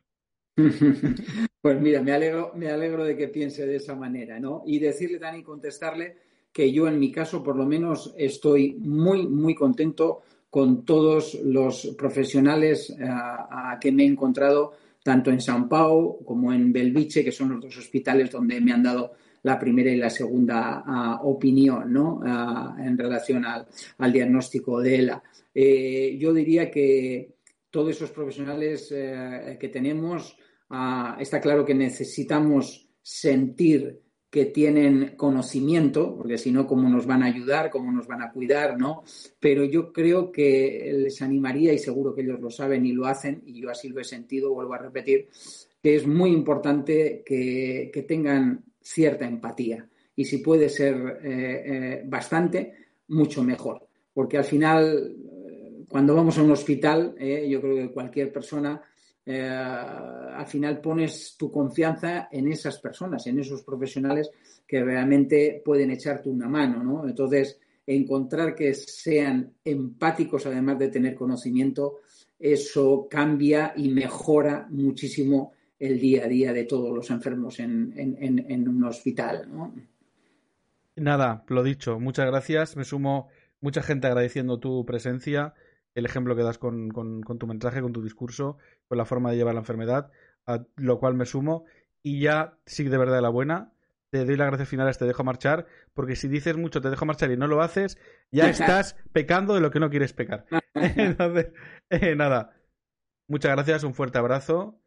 Pues mira, me alegro, me alegro de que piense de esa manera, ¿no? Y decirle, Dani, contestarle que yo en mi caso, por lo menos, estoy muy, muy contento con todos los profesionales eh, a, que me he encontrado, tanto en San Pau como en Belviche, que son los dos hospitales donde me han dado la primera y la segunda ah, opinión ¿no? Ah, en relación al, diagnóstico de ELA. Eh, yo diría que todos esos profesionales eh, que tenemos Ah, está claro que necesitamos sentir que tienen conocimiento, porque si no, ¿cómo nos van a ayudar? ¿Cómo nos van a cuidar? ¿no? Pero yo creo que les animaría, y seguro que ellos lo saben y lo hacen, y yo así lo he sentido, vuelvo a repetir, que es muy importante que, tengan cierta empatía. Y si puede ser eh, eh, bastante, mucho mejor. Porque al final, cuando vamos a un hospital, eh, yo creo que cualquier persona eh, al final pones tu confianza en esas personas, en esos profesionales que realmente pueden echarte una mano, ¿no? Entonces, encontrar que sean empáticos además de tener conocimiento, eso cambia y mejora muchísimo el día a día de todos los enfermos en, en un hospital, ¿no? Nada, lo dicho, muchas gracias. Me sumo mucha gente agradeciendo tu presencia el ejemplo que das con, tu mensaje, con tu discurso, con la forma de llevar la enfermedad, a lo cual me sumo. Y ya, sí, de verdad, la buena, te doy las gracias finales, te dejo marchar, porque si dices mucho, te dejo marchar y no lo haces, ya estás pecando de lo que no quieres pecar. Entonces, eh, nada, muchas gracias, un fuerte abrazo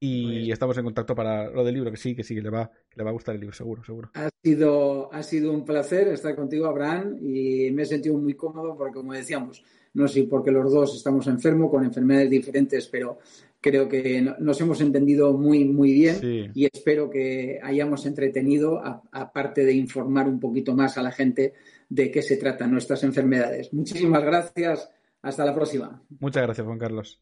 y pues estamos en contacto para lo del libro, que sí, que sí, que le va, que le va a gustar el libro, seguro, seguro. Ha sido, ha sido un placer estar contigo, Abraham, y me he sentido muy cómodo porque, como decíamos, no sé porque los dos estamos enfermos, con enfermedades diferentes, pero creo que nos hemos entendido muy, muy bien y espero que hayamos entretenido, aparte de informar un poquito más a la gente de qué se tratan nuestras enfermedades. Muchísimas gracias. Hasta la próxima. Muchas gracias, Juan Carlos.